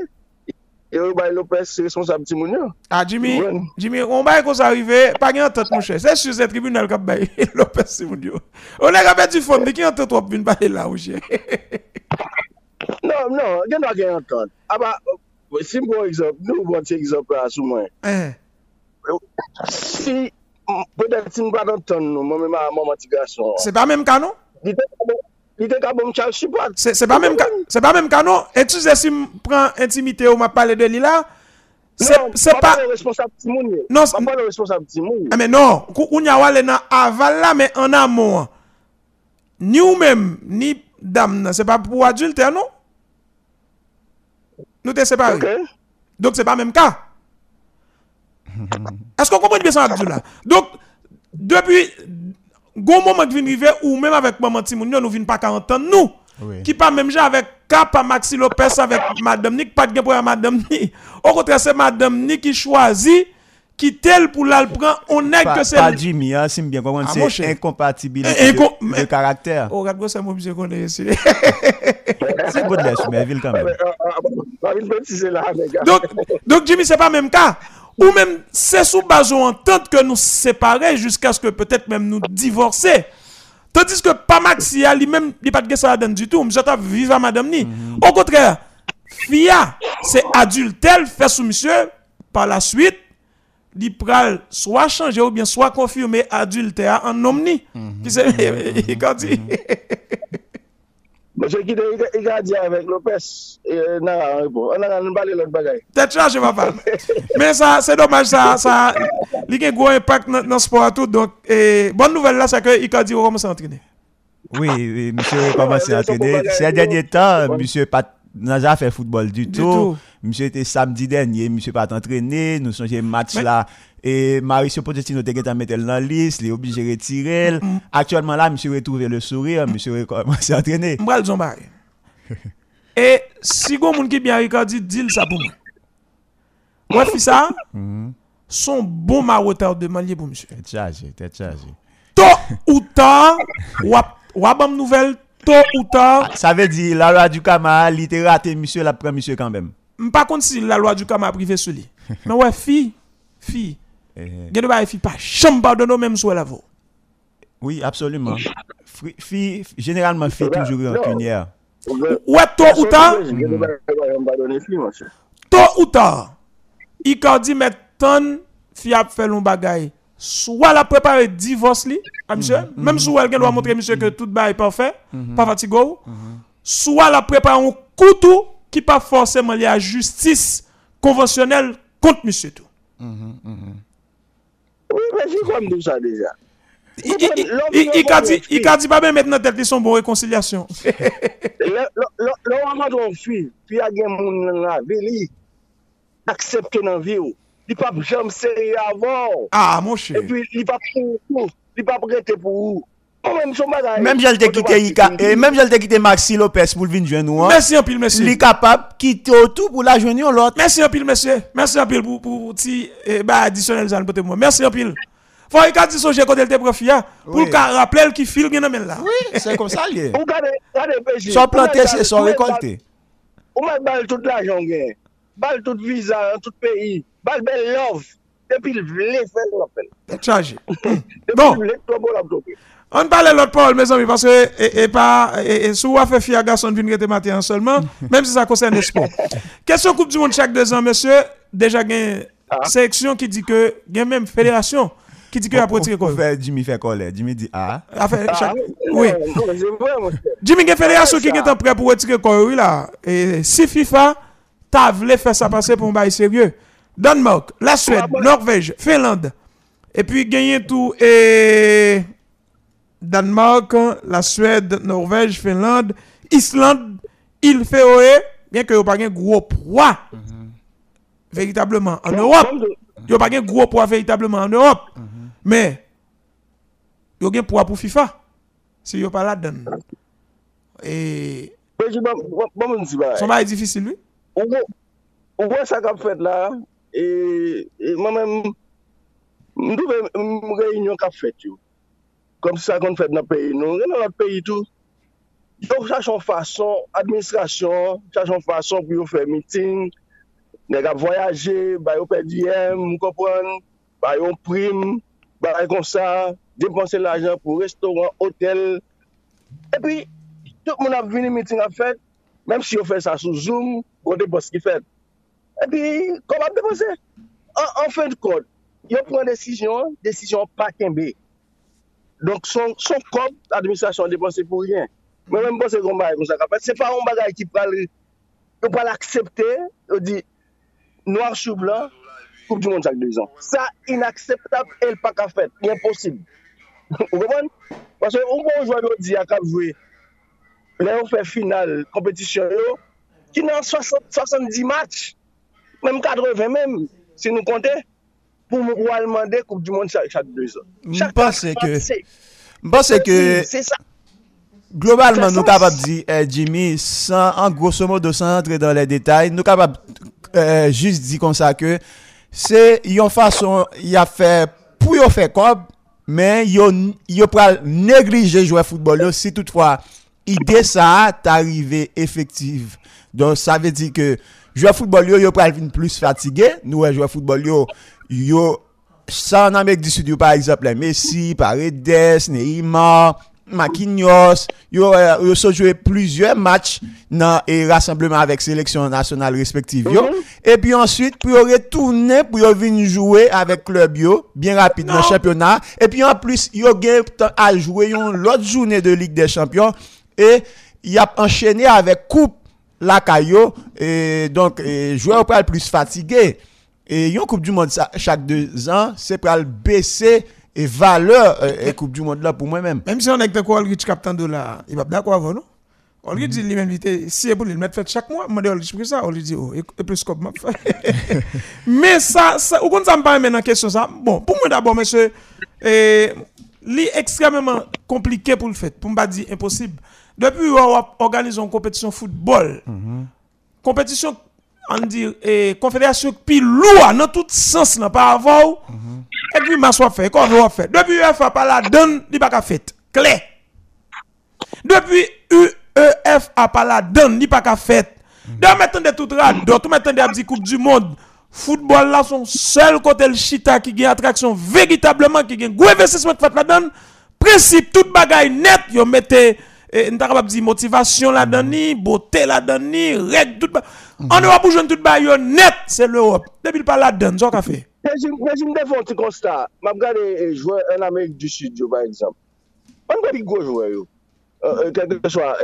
e ou bay Lopez se responsable timoun yo.
Ah, Jimmy. Jimmy, on va qu'on arrive, pas gen entente, mon cher. C'est sur ce tribunal qui a baillé Lopez Simonio. On a rappelé du fond, mais qui entente trop vient parler là, ou cher?
Non, non, gen nou a gen entend. Aba, uh, si m bon ekzop, nou bon ti ekzop la sou mwen.
Hein.
Si, m- peut-être si m pa d'entend nou, mwen mè maman ti gason,
C'est pas même canon?
li te ka bon- li te ka chal
même canon? Excusez si me prend intimité ou m'a parlé de lui là. C'est
Non,
c'est pas
le responsable timoun yo.
Non,
Pa pa le responsable timoun yo.
Ah, mais non, ou nya wale nan aval là mais en amont. Ni ou même ni dame nan, c'est pas pour adulte non? Nous te séparés. Donc, c'est pas le même cas. Est-ce qu'on comprend bien ça, Abdullah? Donc, depuis, gon moment qui vient arriver, ou même avec maman Timoun, nous ne venons pas qu'à entendre nous.
Oui.
Qui pas même avec Cap Maxi Lopez, avec Madame Nick, pas de pour Madame Nick. Au contraire, c'est Madame Nick qui choisit, qui tel pour la le prend, on est
Pa,
que c'est.
pa Jimmy, hein, si bien comprendre,
Ah,
c'est incompatibilité
Eh, inco-
de,
mais-
de caractère.
Oh, regarde, c'est mon monsieur qu'on est ici.
C'est Baudelaire, Soumerville quand même.
Gars.
Donc, donc Jimmy, c'est pas même cas. Ou même, c'est sous base ou entente que nous séparer jusqu'à ce que peut-être même nous divorcer. Tandis que pas Maxi, a lui-même, il pas de ça donne du tout. Monsieur vivre à madame ni. Au contraire, Fia, c'est adultère, fait sous monsieur. Par la suite, li pral soit changer ou bien soit confirmer adultère en omni. Qui c'est Icardi?
Monsieur qui il a dit avec Lopez, non, on a parlé l'autre bagaille.
T'es chargé, papa. Mais ça, c'est dommage, ça, ça, il y a un gros impact dans le sport tout. Donc, bonne nouvelle là, c'est que Icardi va commencer à entraîner.
Oui, oui, monsieur a commencé à entraîner. Ces derniers temps, monsieur pas n'a jamais fait football du,
Du
tout. Monsieur était samedi dernier, monsieur pas entraîné, nous sommes match là. Et Mauricio Pochettino était qu'à mettre dans la liste, il est obligé de retirer. Actuellement là, monsieur retrouvé le sourire, monsieur commencé à entraîner.
Bagay. Et si moun ki bien Icardi, dis ça pour moi. Ouais, ça, son bon maroteur de manier pour monsieur.
T'es chargé, t'es chargé.
Tôt ou tard, wap am nouvelle, tôt ou tard,
Ça veut dire, la loi du Kama, raté, monsieur, la prend monsieur quand même.
Par contre, si la loi du Kama privé sur lui. Mais ouais, fille, fille,
Eh,
gen de bagay fille pas chambre pardonner même sous la vaut.
oui, absolument. Fri- Fille, généralement, fille toujours rancunière.
Ouais, tôt ou tard, tôt ou tard, Icardi met ton fi ap fait long bagay. Soit la préparer divorce li, à monsieur, même si elle doit montrer monsieur que tout bagay parfait, pas fatigué, soit la préparer un couteau qui pas forcément lié à justice conventionnelle contre monsieur tout.
Oui, mais j'ai comme tout ça déjà.
I- i- i- i- Icardi, Icardi pas bien maintenant tête son bon réconciliation.
Le waman ton fi, fi a gen moun nan la ve li, aksepte nan vi ou. Li pa jam seri avon.
Ah, mon cher.
pi li pa pou ou, li pa prete pou ou.
Même j'allais te quitter Ika, et même j'allais te quitter Maxi Lopez pour le venir joindre nous. hein.
Merci un pile, monsieur.
Li capable quitter tout pour la joindre l'autre.
Merci un pile, monsieur. Merci un pile pour, pour, petit eh, bah, additionnel ça pour moi. Merci un pile. Faut Icardi songer côté le te profia pour
Oui.
le cas rappeler qui file là.
Oui, c'est comme ça lié.
Ou gade, gade peji.
Soit planté, c'est soit récolté.
Ou met bal tout l'ajan gen. Bal tout visa an tout love. Vle.
Chargé. Bon. On parle l'autre parole, mes amis, parce que, et, et pas, et, et fait fier garçon vin rete matin seulement, même si ça concerne le sport. Question Coupe du Monde chaque deux ans, monsieur, déjà, il y a une sélection qui dit que, il y a même fédération qui dit que a retiré quoi.
Jimmy fait colère. Jimmy dit ah.
Affaire,
Ah,
chaque- oui. Jimmy, il y a une fédération qui est prêt pour retirer quoi, oui, là. Et si FIFA, t'as voulu faire ça passer pour un bail sérieux. Danemark, la Suède,
Ah, bon.
Norvège, Finlande. Et puis, gagner tout, et Danemark, la Suède, Norvège, Finlande, Islande, île Féroé, bien que vous pas un gros poids, véritablement, en Europe.
Comme de-
Vous pas un gros poids véritablement en Europe. Mais, vous avez un poids pour FIFA. Si pas. Et,
bon, bon, bon, moun si bagay.
son bail difficile, oui.
Ou gwe- ou gwe sa kap fet la, e, e mwen men, mdouve m reyunyon kap fet yo. kom sa kon fèd nan peyi nou, gen nan lot peyi tou. Yo chachon fason, administrasyon, chachon fason pou yo fè miting, neg ap voyaje, bay yo bayo pediyem, mou bay yo prim, bay kon sa, depanse l'ajan pou restoran, hotel. E pi, tout moun ap vini miting ap fèd, mèm si yo fè sa sou zoom, kon depanse ki fèd. E pi, kon ap depanse. An, an fèd kod, yo pren desisyon, desisyon pa kenbe. Donk son, son kod, administrasyon depose pou rien. Mè mèm pose kon bagay kon sa kapèt. Se pa yon bagay ki pral, yo pral aksepte, yo di, noir chou blanc, Coupe du Monde chak 2 an. Sa inakseptab, el pa ka fèt. Imposib. Ou kompon? Pase, ou bon jwa yo di a kap jwe, Lè ou fè final kompetisyon yo, ki nan 60 70 match, mèm 80 mèm, si nou kontè, pou mou wal mande Coupe du Monde chak 2 ans.
M'pense
match,
que-
c'est-
M'pense que
C'est ça.
globalement, nous
sens-
capables de dire, eh, Jimmy, sans, en grosso modo, sans entrer dans les détails, nous capables euh, juste dire comme ça que c'est une façon, il a fait pour y faire comme, mais il y pral négliger jouer football yo, si toutefois, idée ça t'arriver effective. Donc, ça veut dire que jouer football yo, yo pral vin plus fatigué, nous, ouais, jouer football yo, yo, ça en Amérique du Sud, par exemple, les Messi, Paredes, Neymar, Maquinhos, yo, euh, yo so joué plusieurs matchs dans et rassemblement avec sélection nationale respective yo. Et puis ensuite, pour yo retourner pour yo venir jouer avec club yo bien rapide dans le championnat. Et puis en plus, yo temps à jouer l'autre journée de Ligue des Champions et il a enchaîné avec coupe la caillou et donc joueur pas plus fatigué. Et yon Coupe du Monde ça, chaque deux ans, c'est pour baisser et valeur euh, et Coupe du Monde là pour moi-même.
Même si on est avec Olrich captain de la, il va d'accord avant, non? Olrich dit lui-même, si c'est pour le mettre fait chaque mois, moi, Olrich pris ça, Olrich dit, oh, et, plus comme. Mais ça, ça, ou quand ça me parle maintenant question ça, bon, pour moi d'abord, monsieur, eh, li extrêmement compliqué pour le fait, pour me pas dire impossible. Depuis on organise une compétition football, compétition, on dit, eh, confédération puis lourd dans tout sens, là, par avant, et puis m'a soit fait, qu'on doit faire. Depuis UEFA pas la donne, il pas qu'à fait. Clair. Depuis UEF a pas la donne, il pas qu'à fait. De maintenant de tout rado, tout maintenant de dit Coupe du Monde. Football là son seul côté le chita qui gagne attraction véritablement qui gagne gros investissement fait là-dedans. Principe toute bagaille net, yo mettez E, nous capable dire motivation là dedans beauté là dedans règle tout en Europe jeune tout bail net c'est l'Europe. Depuis pas là dedans ça qu'a fait
mais je me fais un petit constat m'a regardé euh, jouer en Amérique du Sud par exemple. On va dire gros joueur euh, euh, quel que soit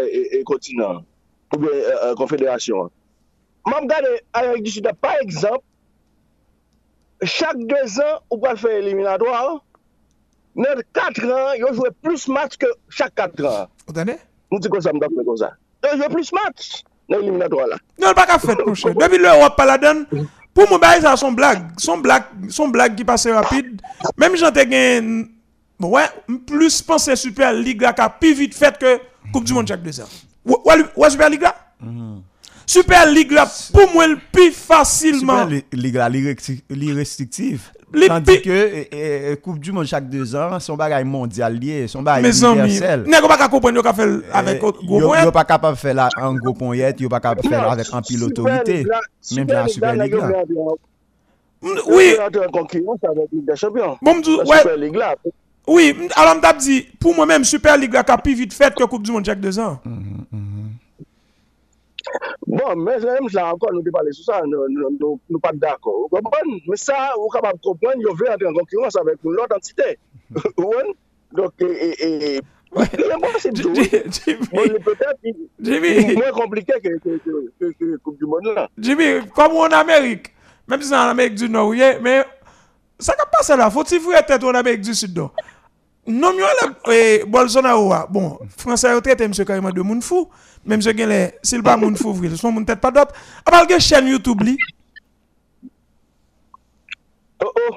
continent ou bien confédération. M'a regardé Amérique du Sud par exemple chaque deux ans ou pas faire éliminatoire 4 ans, ils jouent plus match que chaque 4 ans.
Vous entendez?
Nous disons comme ça, nous comme ça. Ils jouent plus de matchs dans l'éliminatoire là.
Non, pas qu'à faire, mon cher. Depuis l'Europe, pas la donne. Pour moi, ça, son blague. Son blague, son blague qui passe rapide. Même j'en ai gagné, ouais, plus penser Super League là, qui a plus vite fait que Coupe du Monde chaque deux ans. Ouais, ouais, ouais, Super League là? Super League là, pour moi, le plus facilement.
Super Ligue la Li Tandis
pi-
que eh, eh, Coupe du Monde chaque deux ans, son bagage mondial lié, son bagage universel.
n'est-ce pas comprendre qu'on fait avec
Eh,
gros
yo,
point?
yo pas capable de faire là en gros point yo pas capable de faire avec un pile autorité. Même la Super League
Mm, Oui,
avec
bon, ouais,
Super League là.
oui, mm, alors m't'a dit, pour moi-même, Super League là, qui a plus vite fait que Coupe du Monde chaque deux ans.
Mais même là encore, nous ne parlons sur ça, nous nous nous pas d'accord. Vous? Mais ça, vous de comprendre, ils veulent entrer en concurrence avec l'autre entité. Vous? Donc, et, et, et. Bon,
Jimmy,
mais moins compliqué que, que, que, que, que du Monde là.
Jimmy, comme en Amérique, même si c'est en Amérique du Nord, oui, mais ça ne passe là. Faut-il vous tête en Amérique du Sud? Non, mieux le Bolsonaro, ah, bon, Français a traité M. carrément de moun fou, Même si les, s'il pas moun fouvri, son moun tête pas d'autre. A parle que chaîne YouTube li.
Oh oh,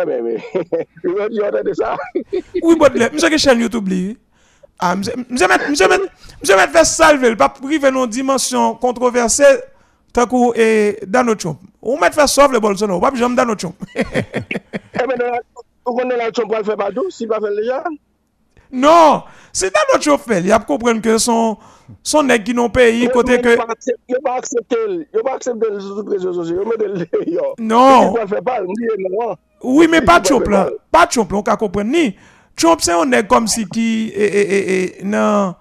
eh ben mais, Vous avez entendu ça
Oui, bon, monsieur que chaîne YouTube li. Ah, monsieur met monsieur met monsieur met faire salver, pas priver non dimension controversée tant que et Donald Trump. Ou met fait sauver le Bolsonaro, pas j'aime Donald Trump.
Eh ben, vous connaissez la Trump pour le faire pas tout, s'il va faire déjà.
Non, c'est dans notre chauffeur. Il y a comprendre que son, son nèg qui n'ont pays, côté que.
Ils ne pas accepter, ils ne pas accepter les autres réseaux sociaux, ils mettent le dehors.
Non.
Non.
Oui,
va
là.
faire
Pas Trump là, on ni. Trump c'est un nèg comme si qui. eh, eh, eh, eh, non.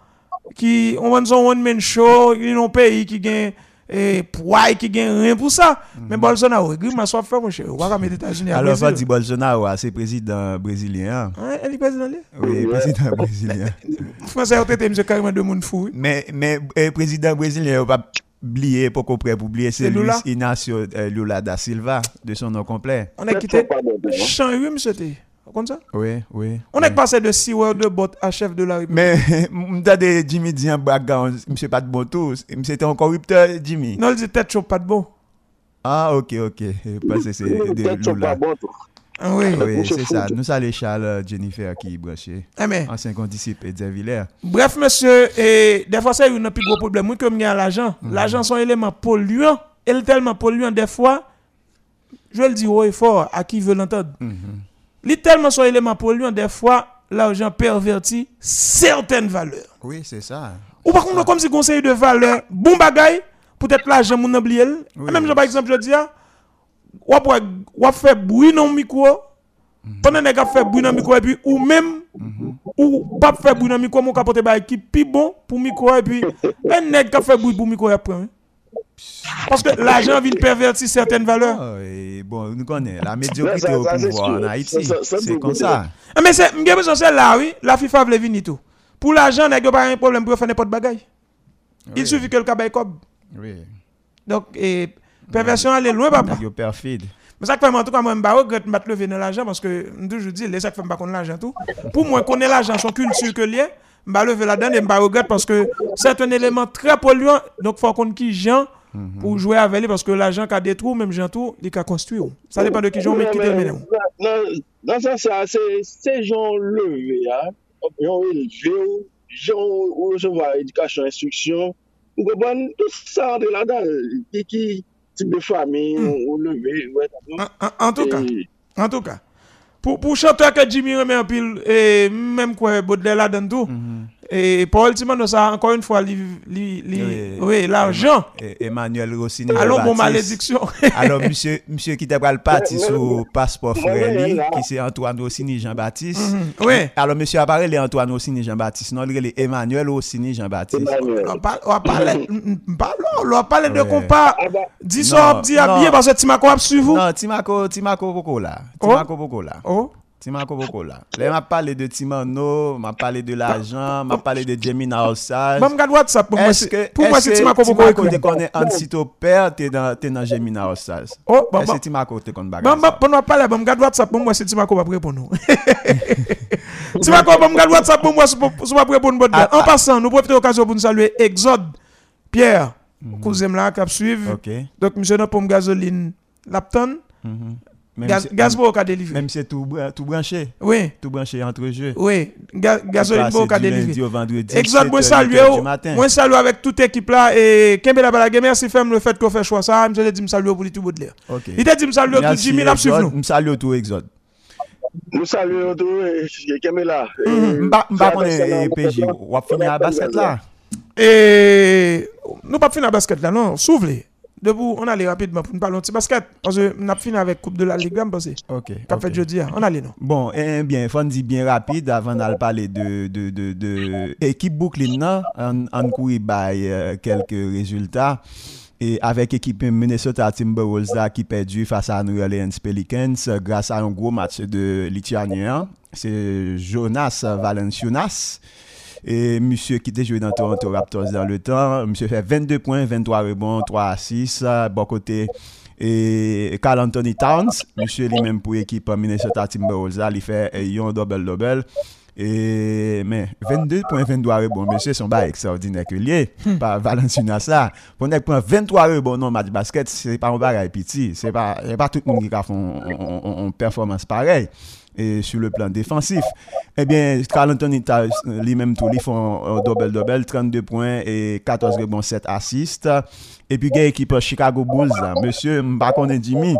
Qui. On son one man show, il n'ont pays qui gagne. Et poids qui gagne rien pour ça. Mais Bolsonaro, il m'a soit fait, mon cher. On va mettre États-Unis
Alors, dire Bolsonaro, c'est président brésilien.
Hein, elle est président?
Oui, président brésilien.
Français a traité M. carrément de monde fou.
Mais, mais eh, président brésilien, on va oublier, pour qu'on oublier, c'est Luis
Lula?
Inacio euh, Lula da Silva, de son nom complet.
On a quitté. Champ 8, monsieur. Comme ça?
Oui, oui.
On est passé de Sewell de bot à chef de la République.
Mais, m'ta de Jimmy dit un background, monsieur pas de bon tout, c'était un corrupteur, Jimmy.
Non, il dit tête chaud, pas de bon.
Ah, ok, ok. Parce que c'est de Lula.
Ah oui.
Oui, c'est ça. Nous saluons Charles euh, Jennifer qui est branché.
Eh, mais,
Ancien condisciple et Villers.
bref, monsieur, et des fois, c'est un plus gros problème. Moi, comme il y a l'argent, l'argent, c'est un élément polluant. Et il est tellement polluant, des fois, je le dis haut et fort à qui veut l'entendre. Il est tellement son élément polluant, des fois, l'argent pervertit certaines valeurs.
Oui, c'est ça.
Ou par contre, comme si conseiller de valeur, bon bagay, peut-être l'argent, mon oublié.
Oui.
Même, genre, par exemple, je dis, ah, ou après, ou faire bruit dans le micro, Pendant nèg a fait bruit dans micro et puis ou même ou pas faire bruit dans micro mon capote qui plus bon pour micro et puis un nèg qui fait bruit pour micro après. Parce que l'argent vient pervertir certaines valeurs.
Et bon, nous connaissons la médiocrité
ça-
au
ça,
pouvoir en. Haïti. C'est comme ça.
Ah, Mais c'est besoin c'est là oui, la FIFA veut venir tout. Pour l'argent nèg yo pas un problème pour faire n'importe bagaille. Il suffit que le cabay cob.
Oui.
Donc et perversion aller loin papa.
Yo perfide.
Mais ça fait en tout cas, moi, je ne regrette pas de lever dans l'argent parce que, je toujours dis, les ça fait pas connaître l'argent tout. Pour moi, connaître l'argent, son culture que lié, je vais lever là-dedans et je regrette parce que c'est un élément très polluant. Donc, il faut qu'on qui gens pour jouer avec lui parce que l'argent qui a détruit, même gens tout, il a construit. Ça dépend de qui gens, mais qui termine.
Nan, nan sa sa, se, se jon leve ya, yon eleve ou, jon ou recevoir edukasyon, instruksyon, ou kompon, tout la dan, ki ki tip de fami, ou leve, ou et
En, tout cas, en tout cas, pour, pour chanteur que Jimmy remet en pile, et même quoi, Baudelaire là-dedans tout, et Paul Timon, ça, encore une fois, li, li, li-
Oui.
oui, l'argent.
Et Emmanuel Rossini.
Allons, bon,
Baptiste.
malédiction.
Alors, monsieur, monsieur qui t'a le parti sur passeport frère, qui c'est Antoine Rossini Jean-Baptiste.
Oui.
Alors, monsieur a parlé de Antoine Rossini Jean-Baptiste. Non, il est Emmanuel Rossini Jean-Baptiste.
On parle, on parle, on parle, on parle de compas.
Ah bah,
Dis
Non,
ça, dis bien parce que m'as quoi sur vous.
Non, Timako, Timako Boko là.
Oh.
Timako Boko là.
Oh.
Timako Boko là. Là, m'a parlé de Timano, m'a parlé de l'argent, m'a parlé de Gemina Osage.
Bon, regarde WhatsApp pour moi. C'est- Pour moi, c'est
que
Timako Boko
Timako
écrit.
te connaît Ansito Père, t'es dans, t'es dans Gemina Osage?
Oh, bon,
Est-ce
bon.
que Timako te connaît
Bon,
bagage
bon,
ça?
bon, on parle, bon, regarde WhatsApp pour moi, c'est Timako va répondre nous. Timako, bon, regarde WhatsApp pour moi, c'est pas c'est pour bon, En passant, nous profitons l'occasion pour nous saluer Exode, Pierre, cousin là, qui.
Mhm. Ok.
Donc, monsieur, notre pomme gasoline, Lapton,
Mhm.
Gaz,
si-
Gazbo qui a délivré.
Même si c'est tout, tout branché,
Oui,
tout branché entre jeux.
oui, ga- gasoline qui a
du lundi
délivré.
au vendredi,
Exode,
7
moi salue,
8 heures du matin.
moi salue avec toute équipe là et Kembe la balage. Merci femme le fait qu'on fait choix ça. Je te dis me salue pour tout bout de l'air.
Ok.
Il t'a dit me salue tout Jimmy l'a suivre
Exode.
nous.
M salue tout Exode.
nou saluye tou, e keme la.
Mba mba konen PJ, wap fini a basket la.
Et nous pas fini la basket là non, s'ouvre. Debout, on allait rapidement pour nous parler petit basket parce que nous avons fini avec coupe de la Ligue, je pense.
Ok.
Qu'a
ok.
fait jeudi, hein. on allait non?
Bon, eh bien, faut dire bien rapide avant d'aller parler de, de, de, de équipe Brooklyn, on, on couille by euh, quelques résultats. Et avec équipe Minnesota Timberwolves qui perdu face à New Orleans Pelicans euh, grâce à un gros match de Lituanien. C'est Jonas Valanciunas. Et monsieur qui était joué dans Toronto Raptors dans le temps, monsieur fait 22 points, 23 rebonds, 3 assists, euh, bon côté. Et Carl Anthony Towns, monsieur lui-même pour l'équipe Minnesota Timberwolves, il fait euh, un double-double. E men, 22.22 rebon, mèche son ba ekstraordinèk liye, hmm. pa Valentina sa. Pon ek pon 23 rebon nan match basket, se pa mou bagay piti, se pa, pa tout moun ki ka fon performans parey. Et sur le plan défensif. Eh bien, Carl Anthony lui-même tout, lui font double-double, 32 points et 14 rebonds, 7 assists. Et puis, il y a l'équipe Chicago Bulls, monsieur Mbakon Jimmy.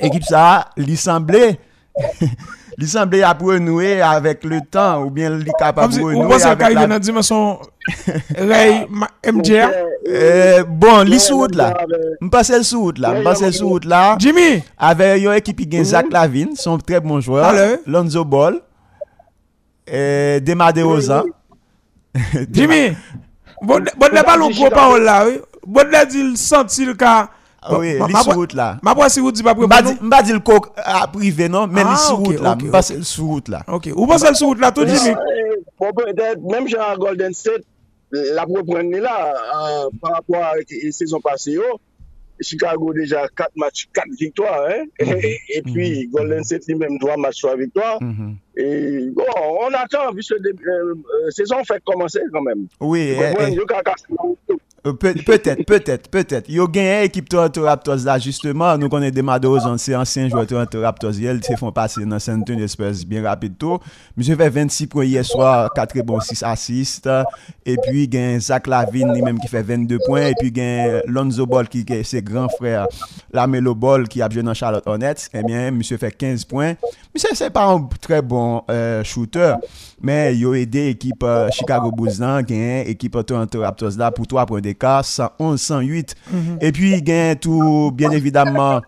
Équipe ça, lui semblait... il semblait renouer avec le temps, ou bien il capable de
on
renouer avec
qu'il y a
la...
dans la dimension Ray Ma- MJR.
Bon, li sous là. M'passe le sous route là. Sous là.
Jimmy,
Avec une équipe qui Zach Lavine, son très bon joueur. Lonzo Ball. Euh, Demar DeRozan.
Jimmy, bon bon le ballon gros parole là. Bon dit il senti le cas.
Ah oui,
Ma- ma-
sous route là.
Ma si vous dites pas pour
M'ba di, m'ba di le coq à privé non, mais
Ah,
li sous
ok,
route là. le sous route là.
OK, ou pensez le sur route là? Tout.
Bon, peut-être, même chez un Golden State, la reprendre là, euh, par rapport à la saison passée, yo, Chicago déjà 4 matchs, 4 victoires, hein? et, et puis Golden State lui-même 3 matchs, 3 victoires. Et bon, on attend, puisque la euh, euh, saison fait commencer quand même.
Oui, eh, eh, Euh, peut- Peut-être, peut-être, peut-être. Yo gagné équipe Toronto Raptors là, justement. Nous connaissons Madros, c'est ancien joueur Toronto Raptors. Ils se font passer dans Antonio Spurs bien rapide. Monsieur fait 26 points hier soir, 4 bons 6 assists. Et puis, il y a Zach Lavine lui-même qui fait 22 points. Et puis, il y a Lonzo Ball qui est ses grands frères, Lamelo Ball qui a joué dans Charlotte Hornets. Eh bien, monsieur fait 15 points. Monsieur, c'est pas un très bon euh, shooter. Mais il a aidé euh, Chicago Bulls là, gagné équipe Toronto Raptors là pour 3 points Amerika, 111, 108. Mm -hmm. E pi gen tou, bien evidamman,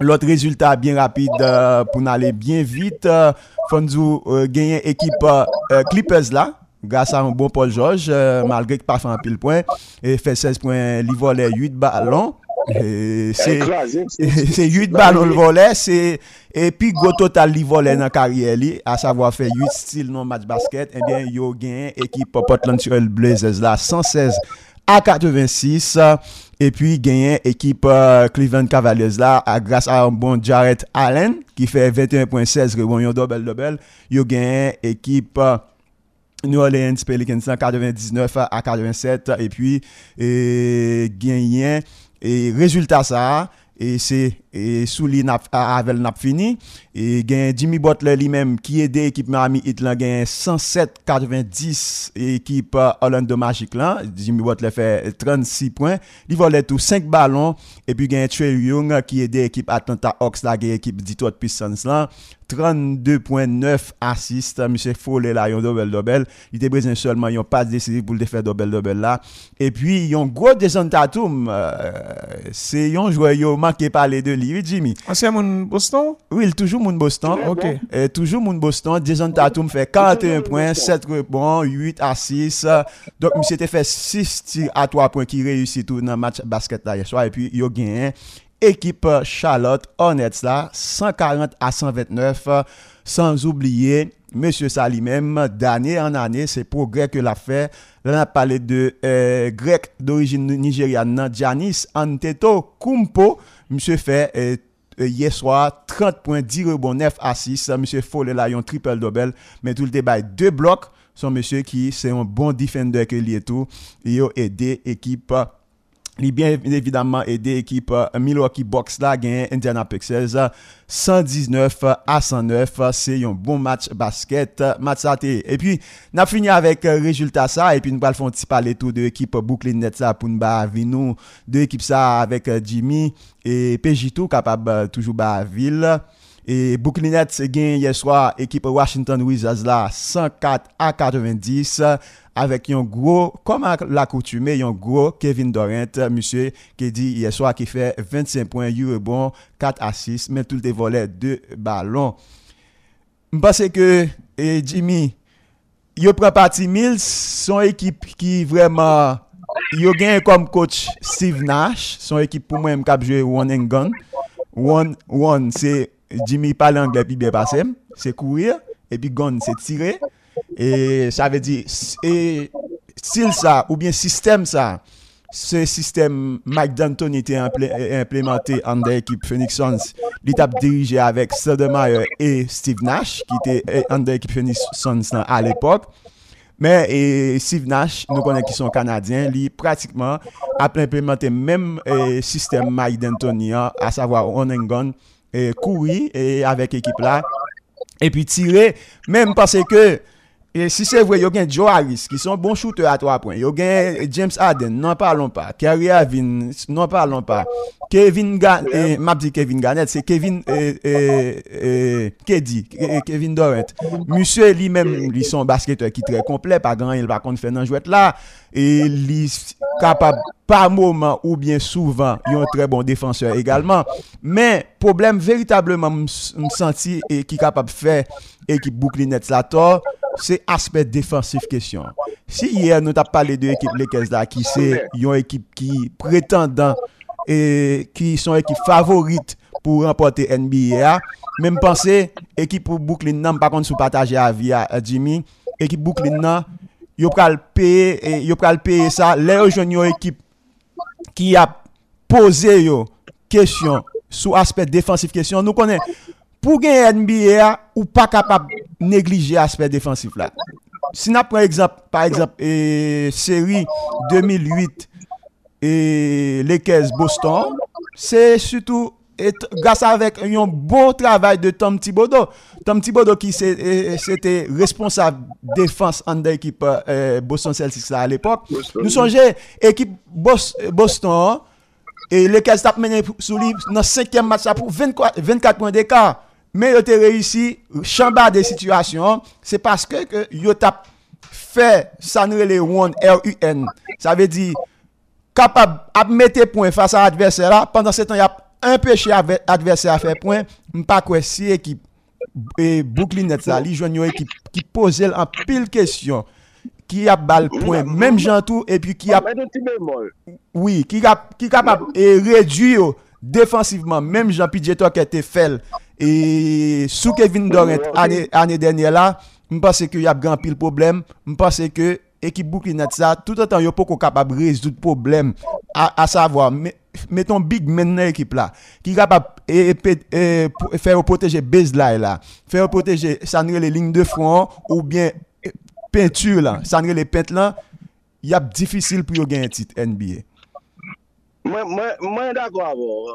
lot rezultat bien rapide euh, pou nan ale bien vite. Euh, Fonzou euh, genyen ekip Clippers la, grasa an bon Paul George, malgre ki pa fan pil poin, e fe 16 poin li vole 8
balon.
Se 8 balon l vole, e pi go total li vole nan karye li, a savo fe 8 stil non match basket, e bien yo genyen ekip Portland Trail Blazers la, 116 balon. À 86 euh, et puis gagné équipe euh, Cleveland Cavaliers là à- grâce à un bon Jarrett Allen qui fait 21.16 rebonds yo double double, yo gagné équipe euh, New Orleans Pelicans en 99 à 87 et puis et gagné et résultat ça et c'est e Souli avec nap fini et gain Jimmy Butler lui-même qui aide l'équipe Miami Heat là gain 107 90 équipe Orlando Magic là Jimmy Butler fait 36 points il volait tout 5 ballons et puis gain Trey Young qui aide l'équipe Atlanta Hawks là gain équipe Detroit Pistons là 32.9 assists monsieur Foley là yon double double il était besoin seulement yon passe décisif pour le faire double double là et puis yon gros Jason Tatum euh, c'est yon joueur yo manqué parler de lui oui, Jimmy?
Ancien moun Boston?
oui il toujours moun Boston
Ok.
et toujours moun Boston, Jason Tatum fait 41 points, 7 rebonds, 8 à 6. Donc, monsieur te fait 6 tirs à 3 points qui réussit tout dans le match basket là hier soir. Et puis, il a gagné ekip Charlotte Hornets la, 140 a 129, sans oubliye, Monsieur sa li mem, d'année en année, se progrè ke la fè. Lan ap pale de euh, grek d'origine nigerian nan Giannis Anteto Kumpo. Monsieur fè euh, yeswa 30.10 rebond 9 assis. Monsieur Fole la yon triple dobel. Men tout le debay 2 blok. Son monsieur ki se yon bon defender ke li etou. Yo ede ekip Charlotte. Li bien evidemment aidé équipe euh, Milwaukee Bucks là gagné Indiana Pacers 119 à 109, c'est un bon match basket, euh, match saté. Et puis, n'a fini avec euh, résultat ça et puis nous allons faire un petit parler tout de l'équipe Brooklyn Nets là pour nous ba nous de l'équipe ça avec Jimmy et PJ tout capable toujours baver ville. E Brooklyn Nets gen yeswa ekip Washington Wizards la 104 a 90 avèk yon gro, koman la koutume, yon gro Kevin Durant, monsye, ki di yeswa ki fè 25 poin, yon rebon, 4 asist, men tout te volè 2 balon. Mpase ke eh, Jimmy, yo pren pati Mills, son ekip ki vreman... Yo gen kom coach Steve Nash, son ekip pou mwen mkap jwe one and gun. One, one, se Jimmy parle anglais puis bien passé c'est courir et puis gun c'est tirer et ça veut dire et style ça ou bien système ça ce système Mike D'Antoni était implé- implémenté en l'équipe Phoenix Suns. Il était dirigé avec Stoudemire et Steve Nash, qui était euh, en l'équipe Phoenix Suns à l'époque. Mais Steve Nash, nous connaissons qui sont canadiens, lui pratiquement a implémenté même euh, système Mike D'Antoni, hein, à savoir on and gun, courir avec équipe là, et puis tirer, même parce que si c'est vrai, il y a Joe Harris qui sont bons shooters à 3 points. Il y a James Harden, n'en parlons pas. Kyrie Irving, n'en parlons pas. Kevin Garnett, yeah. eh, map di Kevin Garnett, se Kevin, eh, eh, eh Kedi, eh, Kevin Dorrent. Monsye li menm li son basketeur ki tre komple, pa gran il va kon fè nan jwet la, e li kapab pa mouman ou bien souvan yon tre bon defanseur egalman. Men, problem veritableman msanti e ki kapab fè ekip Bouklinets la tor, se aspet defansif kesyon. Si yè nou tap pale de ekip Lekez la ki se yon ekip ki pretendan et qui sont équipes favorites pour remporter NBA. Même pensée, équipe pour Brooklyn, nan, par contre, sous partager à via Jimmy, équipe Brooklyn, nan, yo pral payer et yo pral payer ça les rejoindre équipe qui a posé yo question sous aspect défensif question. Nous connaît pour gagner NBA ou pas capable négliger aspect défensif là si n'a par exemple par exemple et série 2008 et Lakers Boston, c'est surtout grâce avec un bon travail de Tom Thibodeau. Tom Thibodeau qui c'était responsable défense en équipe euh, Boston Celtics à l'époque. Nous songez équipe Bos- Boston et les Cavs tap mené sous lui dans cinquième match pour 24, 24 points d'écart. Mais ils ont réussi chambar des situations. C'est parce que, que ils ont tap fait ça les one R-U-N. Ça veut dire capable de mettre point face à l'adversaire là. Pendant ce temps, il a empêcher ave- adversaire à faire point, m'pas quoi si équipe et Brooklyn Nets là, li une équipe qui pose en pile question, qui a balle point, même Jean tout et puis qui a oui, qui a qui capable et réduire défensivement, même Jean Pidgeot qui était fait et sous Kevin Durant année année dernière là, je pense que y a grand pile problème, je pense que équipe Burkina ça tout le temps yo pas capable résoudre problème à, à savoir mettons big men dans l'équipe là qui capable et, et, et, faire protéger baseline là faire protéger ça les lignes de front ou bien e, peinture là ça les peintes là il y a difficile pour gagner un titre NBA
Mwen mwen, mwen d'akwa avon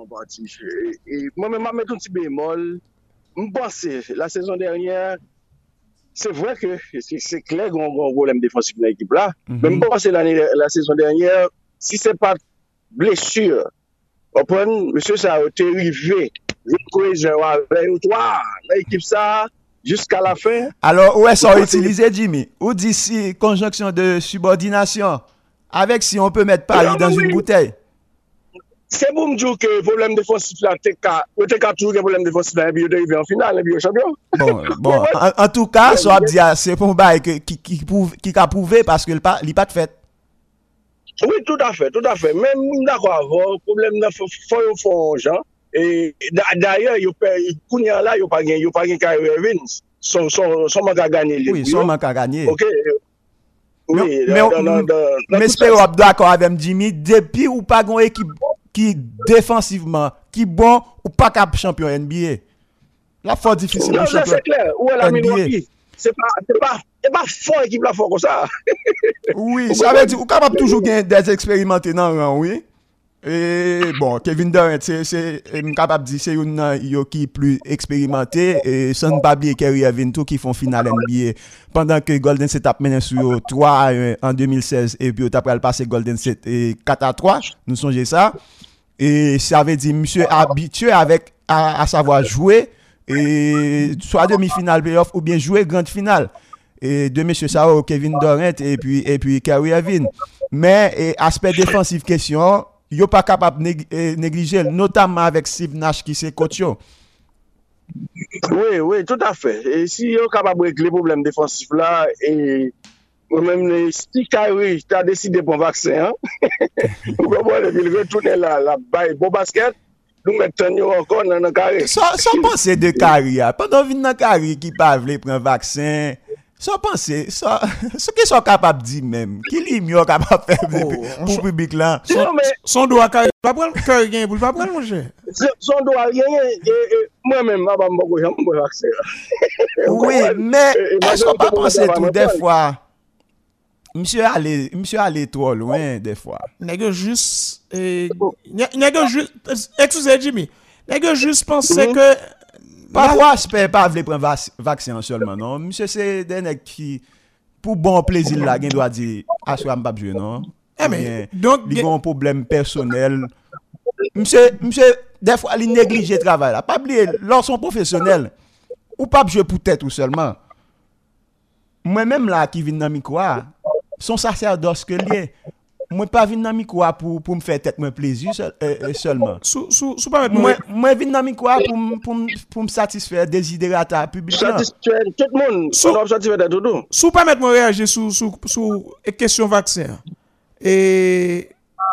an pati. E, e, mwen men mwen met ton ti bemol. Mwen pense la sezon dernyer vre ke, se, se kler gon gon golem defensif nan ekip la,
Mhm.
men mwen pense l'année, la sezon dernyer, si se pa blessure, sa ou te rive, joun kouezen wavè ou toa, nan ekip sa, jusqu'à la fin,
Alors, où est-ce qu'on utilise, Jimmy? Ou d'ici, conjonction de subordination Avec si on peut mettre Paris
Non,
dans
oui.
une bouteille?
Se pou mdjou ke problem defensif la te ka, ou te ka tou gen problem defensif la, epi yo te rive en final, epi yo champion.
Bon, bon en, tout cas, ça veut dire, c'est pour un que- qui, a prouvé parce que le pas, il pas de fait.
Oui, tout à fait, tout à fait. Même d'accord avon, problème nan fò fò yo fò jan. Et da- d'ailleurs, yo pe, kounyan la, yo pa gen, yo pa gen Kyrie Irving. Son, son, son man ka gagné les
Oui, son manque à gagner.
Ok. Oui,
Mais- j'espère que d'accord avec Jimmy, depuis ou pas une équipe qui défensivement, qui bon ou pas cap champion NBA. La fois difficile pour champion.
c'est clair. Où est la
NBA.
Milwaukee? C'est pas, c'est pas, c'est pas fort équipe la fort comme ça.
Oui, ça veut dire ou capable toujours gagner des expérimentés dans le rang, oui. Et bon, Kevin Durant, euh, capable de dire c'est une nan yo qui plus expérimenté et sans pas oublier Kyrie Irving tout qui font finale NBA pendant que Golden State a mené sur yo 3 à 1 en 2016 et puis après le passé Golden State et 4 à 3, nous songez ça. Et ça veut dire monsieur habitué avec à, à savoir jouer et soit demi-finale playoff ou bien jouer grande finale. Et de monsieur Sao, Kevin Durant et puis Kyrie Irving. Mais aspect défensif question, yo pas capable nég- eh, négliger notamment avec Steve Nash qui c'est coach.
Oui, oui, tout à fait. Et si yo kapab régler problème défensif là, et même si Kyrie t'a décidé pour un vaccin, hein, ou comprendre, il retourne là, la baille, bon basket, nous mettons encore dans le carré.
Sans penser de Kyrie, ah. pendant vin nan Kyrie qui pas vle prendre vaccin, Sa panse, sa, sa ke so kapap di menm, ki li
myo
kapap feb pou
publik lan.
Son do a kare, kare gen pou l'papren mwenche?
Son do a gen, mwen menm aban mbogo jan mbogo akse.
Oui,
men,
esko
pa
panse tou defwa, msye ale, msye ale to louen
defwa. Nège jous, nège jous, eksouse Jimmy, nège jous
panse
ke...
Parfois, je pas vle prendre vac- vaccin seulement, non. Monsieur, c'est des nèg qui, pour bon plaisir là, gen doit dire, ah, soit m'pas jouer, non.
Eh, mais,
bien,
donc,
li
gen-
gon problème personnel. Monsieur, monsieur, des fois, il néglige le travail là. Pas oublier, lorsqu'on professionnel, ou pas jouer pour tête ou seulement. Moi-même là, qui vient dans le micro, ah, son sacerdoce que lié. Moi, pas venir dans le micro ah, pour, pour me faire tête mon plaisir seul- euh, euh, seulement.
sous sous sous pas mettre
Moi,
moi
moi vin nan mi kwa pour m- pour m- pour me satisfaire désidérata public là.
Satisfait tout le monde,
So-
on a satisfait de tout.
sous pas mettre moi réagir sous sous sous question vaccin. Et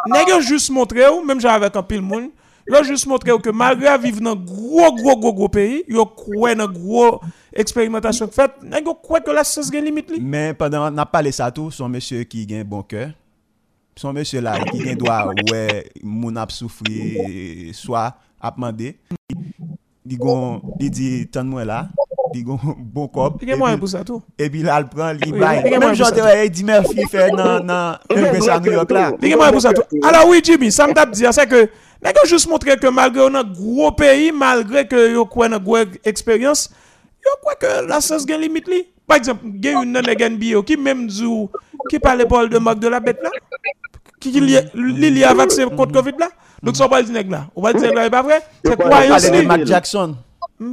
nèg yo juste montré ou même j'avais avec un pile monde, yo juste montré ou que malgré vivre dans gros gros gros gros pays, yo croit dans gros expérimentation fait, nèg yo croit que la science gen limite li.
Mais pendant n'a parlé ça tout, son monsieur qui gagne bon cœur. son mèche la ki gen dwa wè moun ap soufri swa ap mande, li gon, li di tan mwen la, li gon bon
kop,
e
bi la l pran,
li
bay,
mèm
jante
wè, di mè fi fè nan, nan, represa New York
la. Li gen mwen pou sa tou. Alors oui Jimmy, sa m tap diya, se ke, nè gen jous montre ke malgre ou nan gro peyi, malgre ke yo kwen nan gro eksperyans, yo kwen ke la sens gen limit li. Par exemple, gen yon nan gen biyo, ki mèm zou, ki pale pol de mok de la bet la, Qui qui li li li a vaccin contre Covid là? Donc ça on va dire là. On va dire là pas vrai, c'est
pas-
croyance
Parler de
li.
Matt Jackson.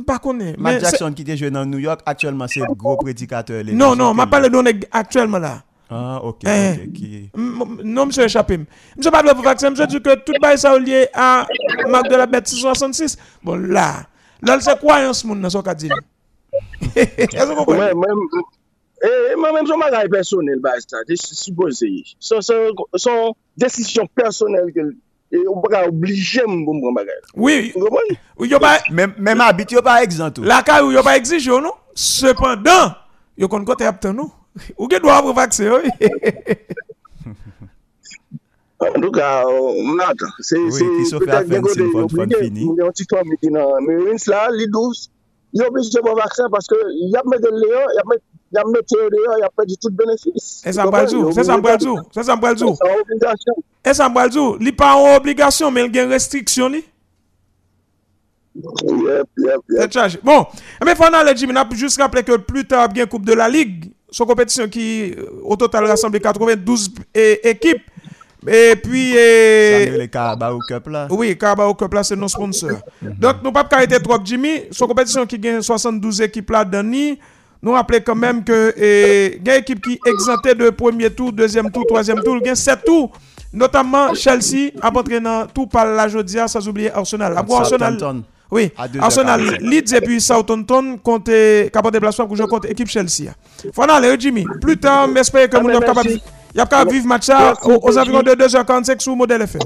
Pas connaît.
Matt Jackson qui était joué dans New York actuellement c'est gros prédicateur.
Non non, m'a parlé de nèg actuellement là.
Ah, ok.
Eh. Non, monsieur échappé. Monsieur pas de pour vaccin, monsieur dit que tout bail ça lié à marque de la bête 666. Bon là, là c'est croyance moun dans son cas dit. Est-ce que vous comprenez?
Mwen, mwen, mwen menm son bagay personel ba de suppose yi. Son, son, son desisyon personel ke, e, ou baka oblige m pou m pran bagay.
Oui, oui, yo pas
Même, même habit, yo pas exempt.
la cas où yo pas exige yo, non? Cependant, yo kon côté apte nous. Ou gen vaccin oui.
En tout ka, kote
c'est le fond-
oblige,
fond fini.
m gen ti tom ki nan, men rins la, li dous, yo oblige pou vaksin paske yap mette le yo, yap mette le yo, yap perdi tout benefis.
C'est ça m'bral dou, c'est ça m'bral dou.
C'est une obligation.
Et ça m'bral dou, li pas en obligation mais il gen restriction li.
Yep, yep, yep.
Bon, mais pendant le Jimmy, on a juste rappelé que plus tard, bien Coupe de la Ligue, son compétition qui, euh, au total, rassemble 92 é- équipes. Et puis, euh,
Samuel et Carabao Cup là.
oui, Carabao Cup là, c'est nos sponsors. Donc, nous ne pouvons pas arrêter trop, Jimmy. Son compétition qui gagne 72 équipes là, Dani. Nous rappelons quand même que il y a une équipe qui est exemptée de premier tour, deuxième tour, troisième tour. Il y a 7 tours. Notamment Chelsea a entré dans tout par la Jodia, sans oublier Arsenal. Après Arsenal, oui,
À
Arsenal. Leeds et puis Southampton compte capable de déplacement pour jouer contre l'équipe Chelsea. Voilà, aller, Jimmy. Plus tard, j'espère que
Ah,
nous sommes capables.
merci.
Il y a capable de vivre match aux, environs de 2h45 sur modèle FM.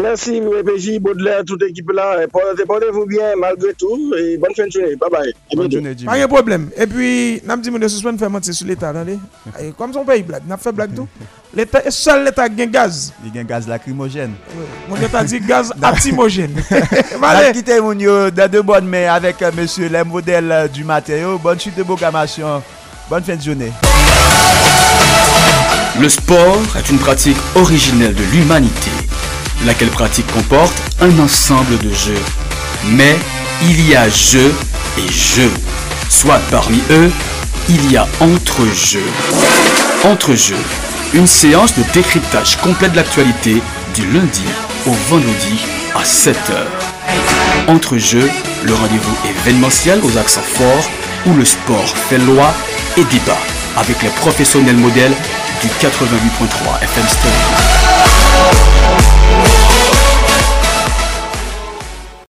Merci, PJ, Baudelaire, toute équipe là. Portez-vous bien malgré tout. Et bonne fin de journée. Bye bye.
Bonne journée, Jimmy.
Pas de problème. Et puis, nous avons dit que nous faire mentir sur l'État. Comme son pays blague, nous avons fait blague tout. L'État, seul l'État qui a gaz.
Il y a un gaz lacrymogène.
Mon État dit gaz actimogène. Allez,
quitté mon dans de bonnes mains avec euh, monsieur les modèles euh, du matériau. Bonne suite de programmation. Bonne fin de journée.
Le sport est une pratique originelle de l'humanité, laquelle pratique comporte un ensemble de jeux. Mais il y a jeux et jeux. Soit parmi eux, il y a entre-jeux. Entre-jeux, une séance de décryptage complet de l'actualité du lundi au vendredi à 7h. Entre-jeux, le rendez-vous événementiel aux accents forts où le sport fait loi et débat avec les professionnels modèles du 88.3 FM Stereo.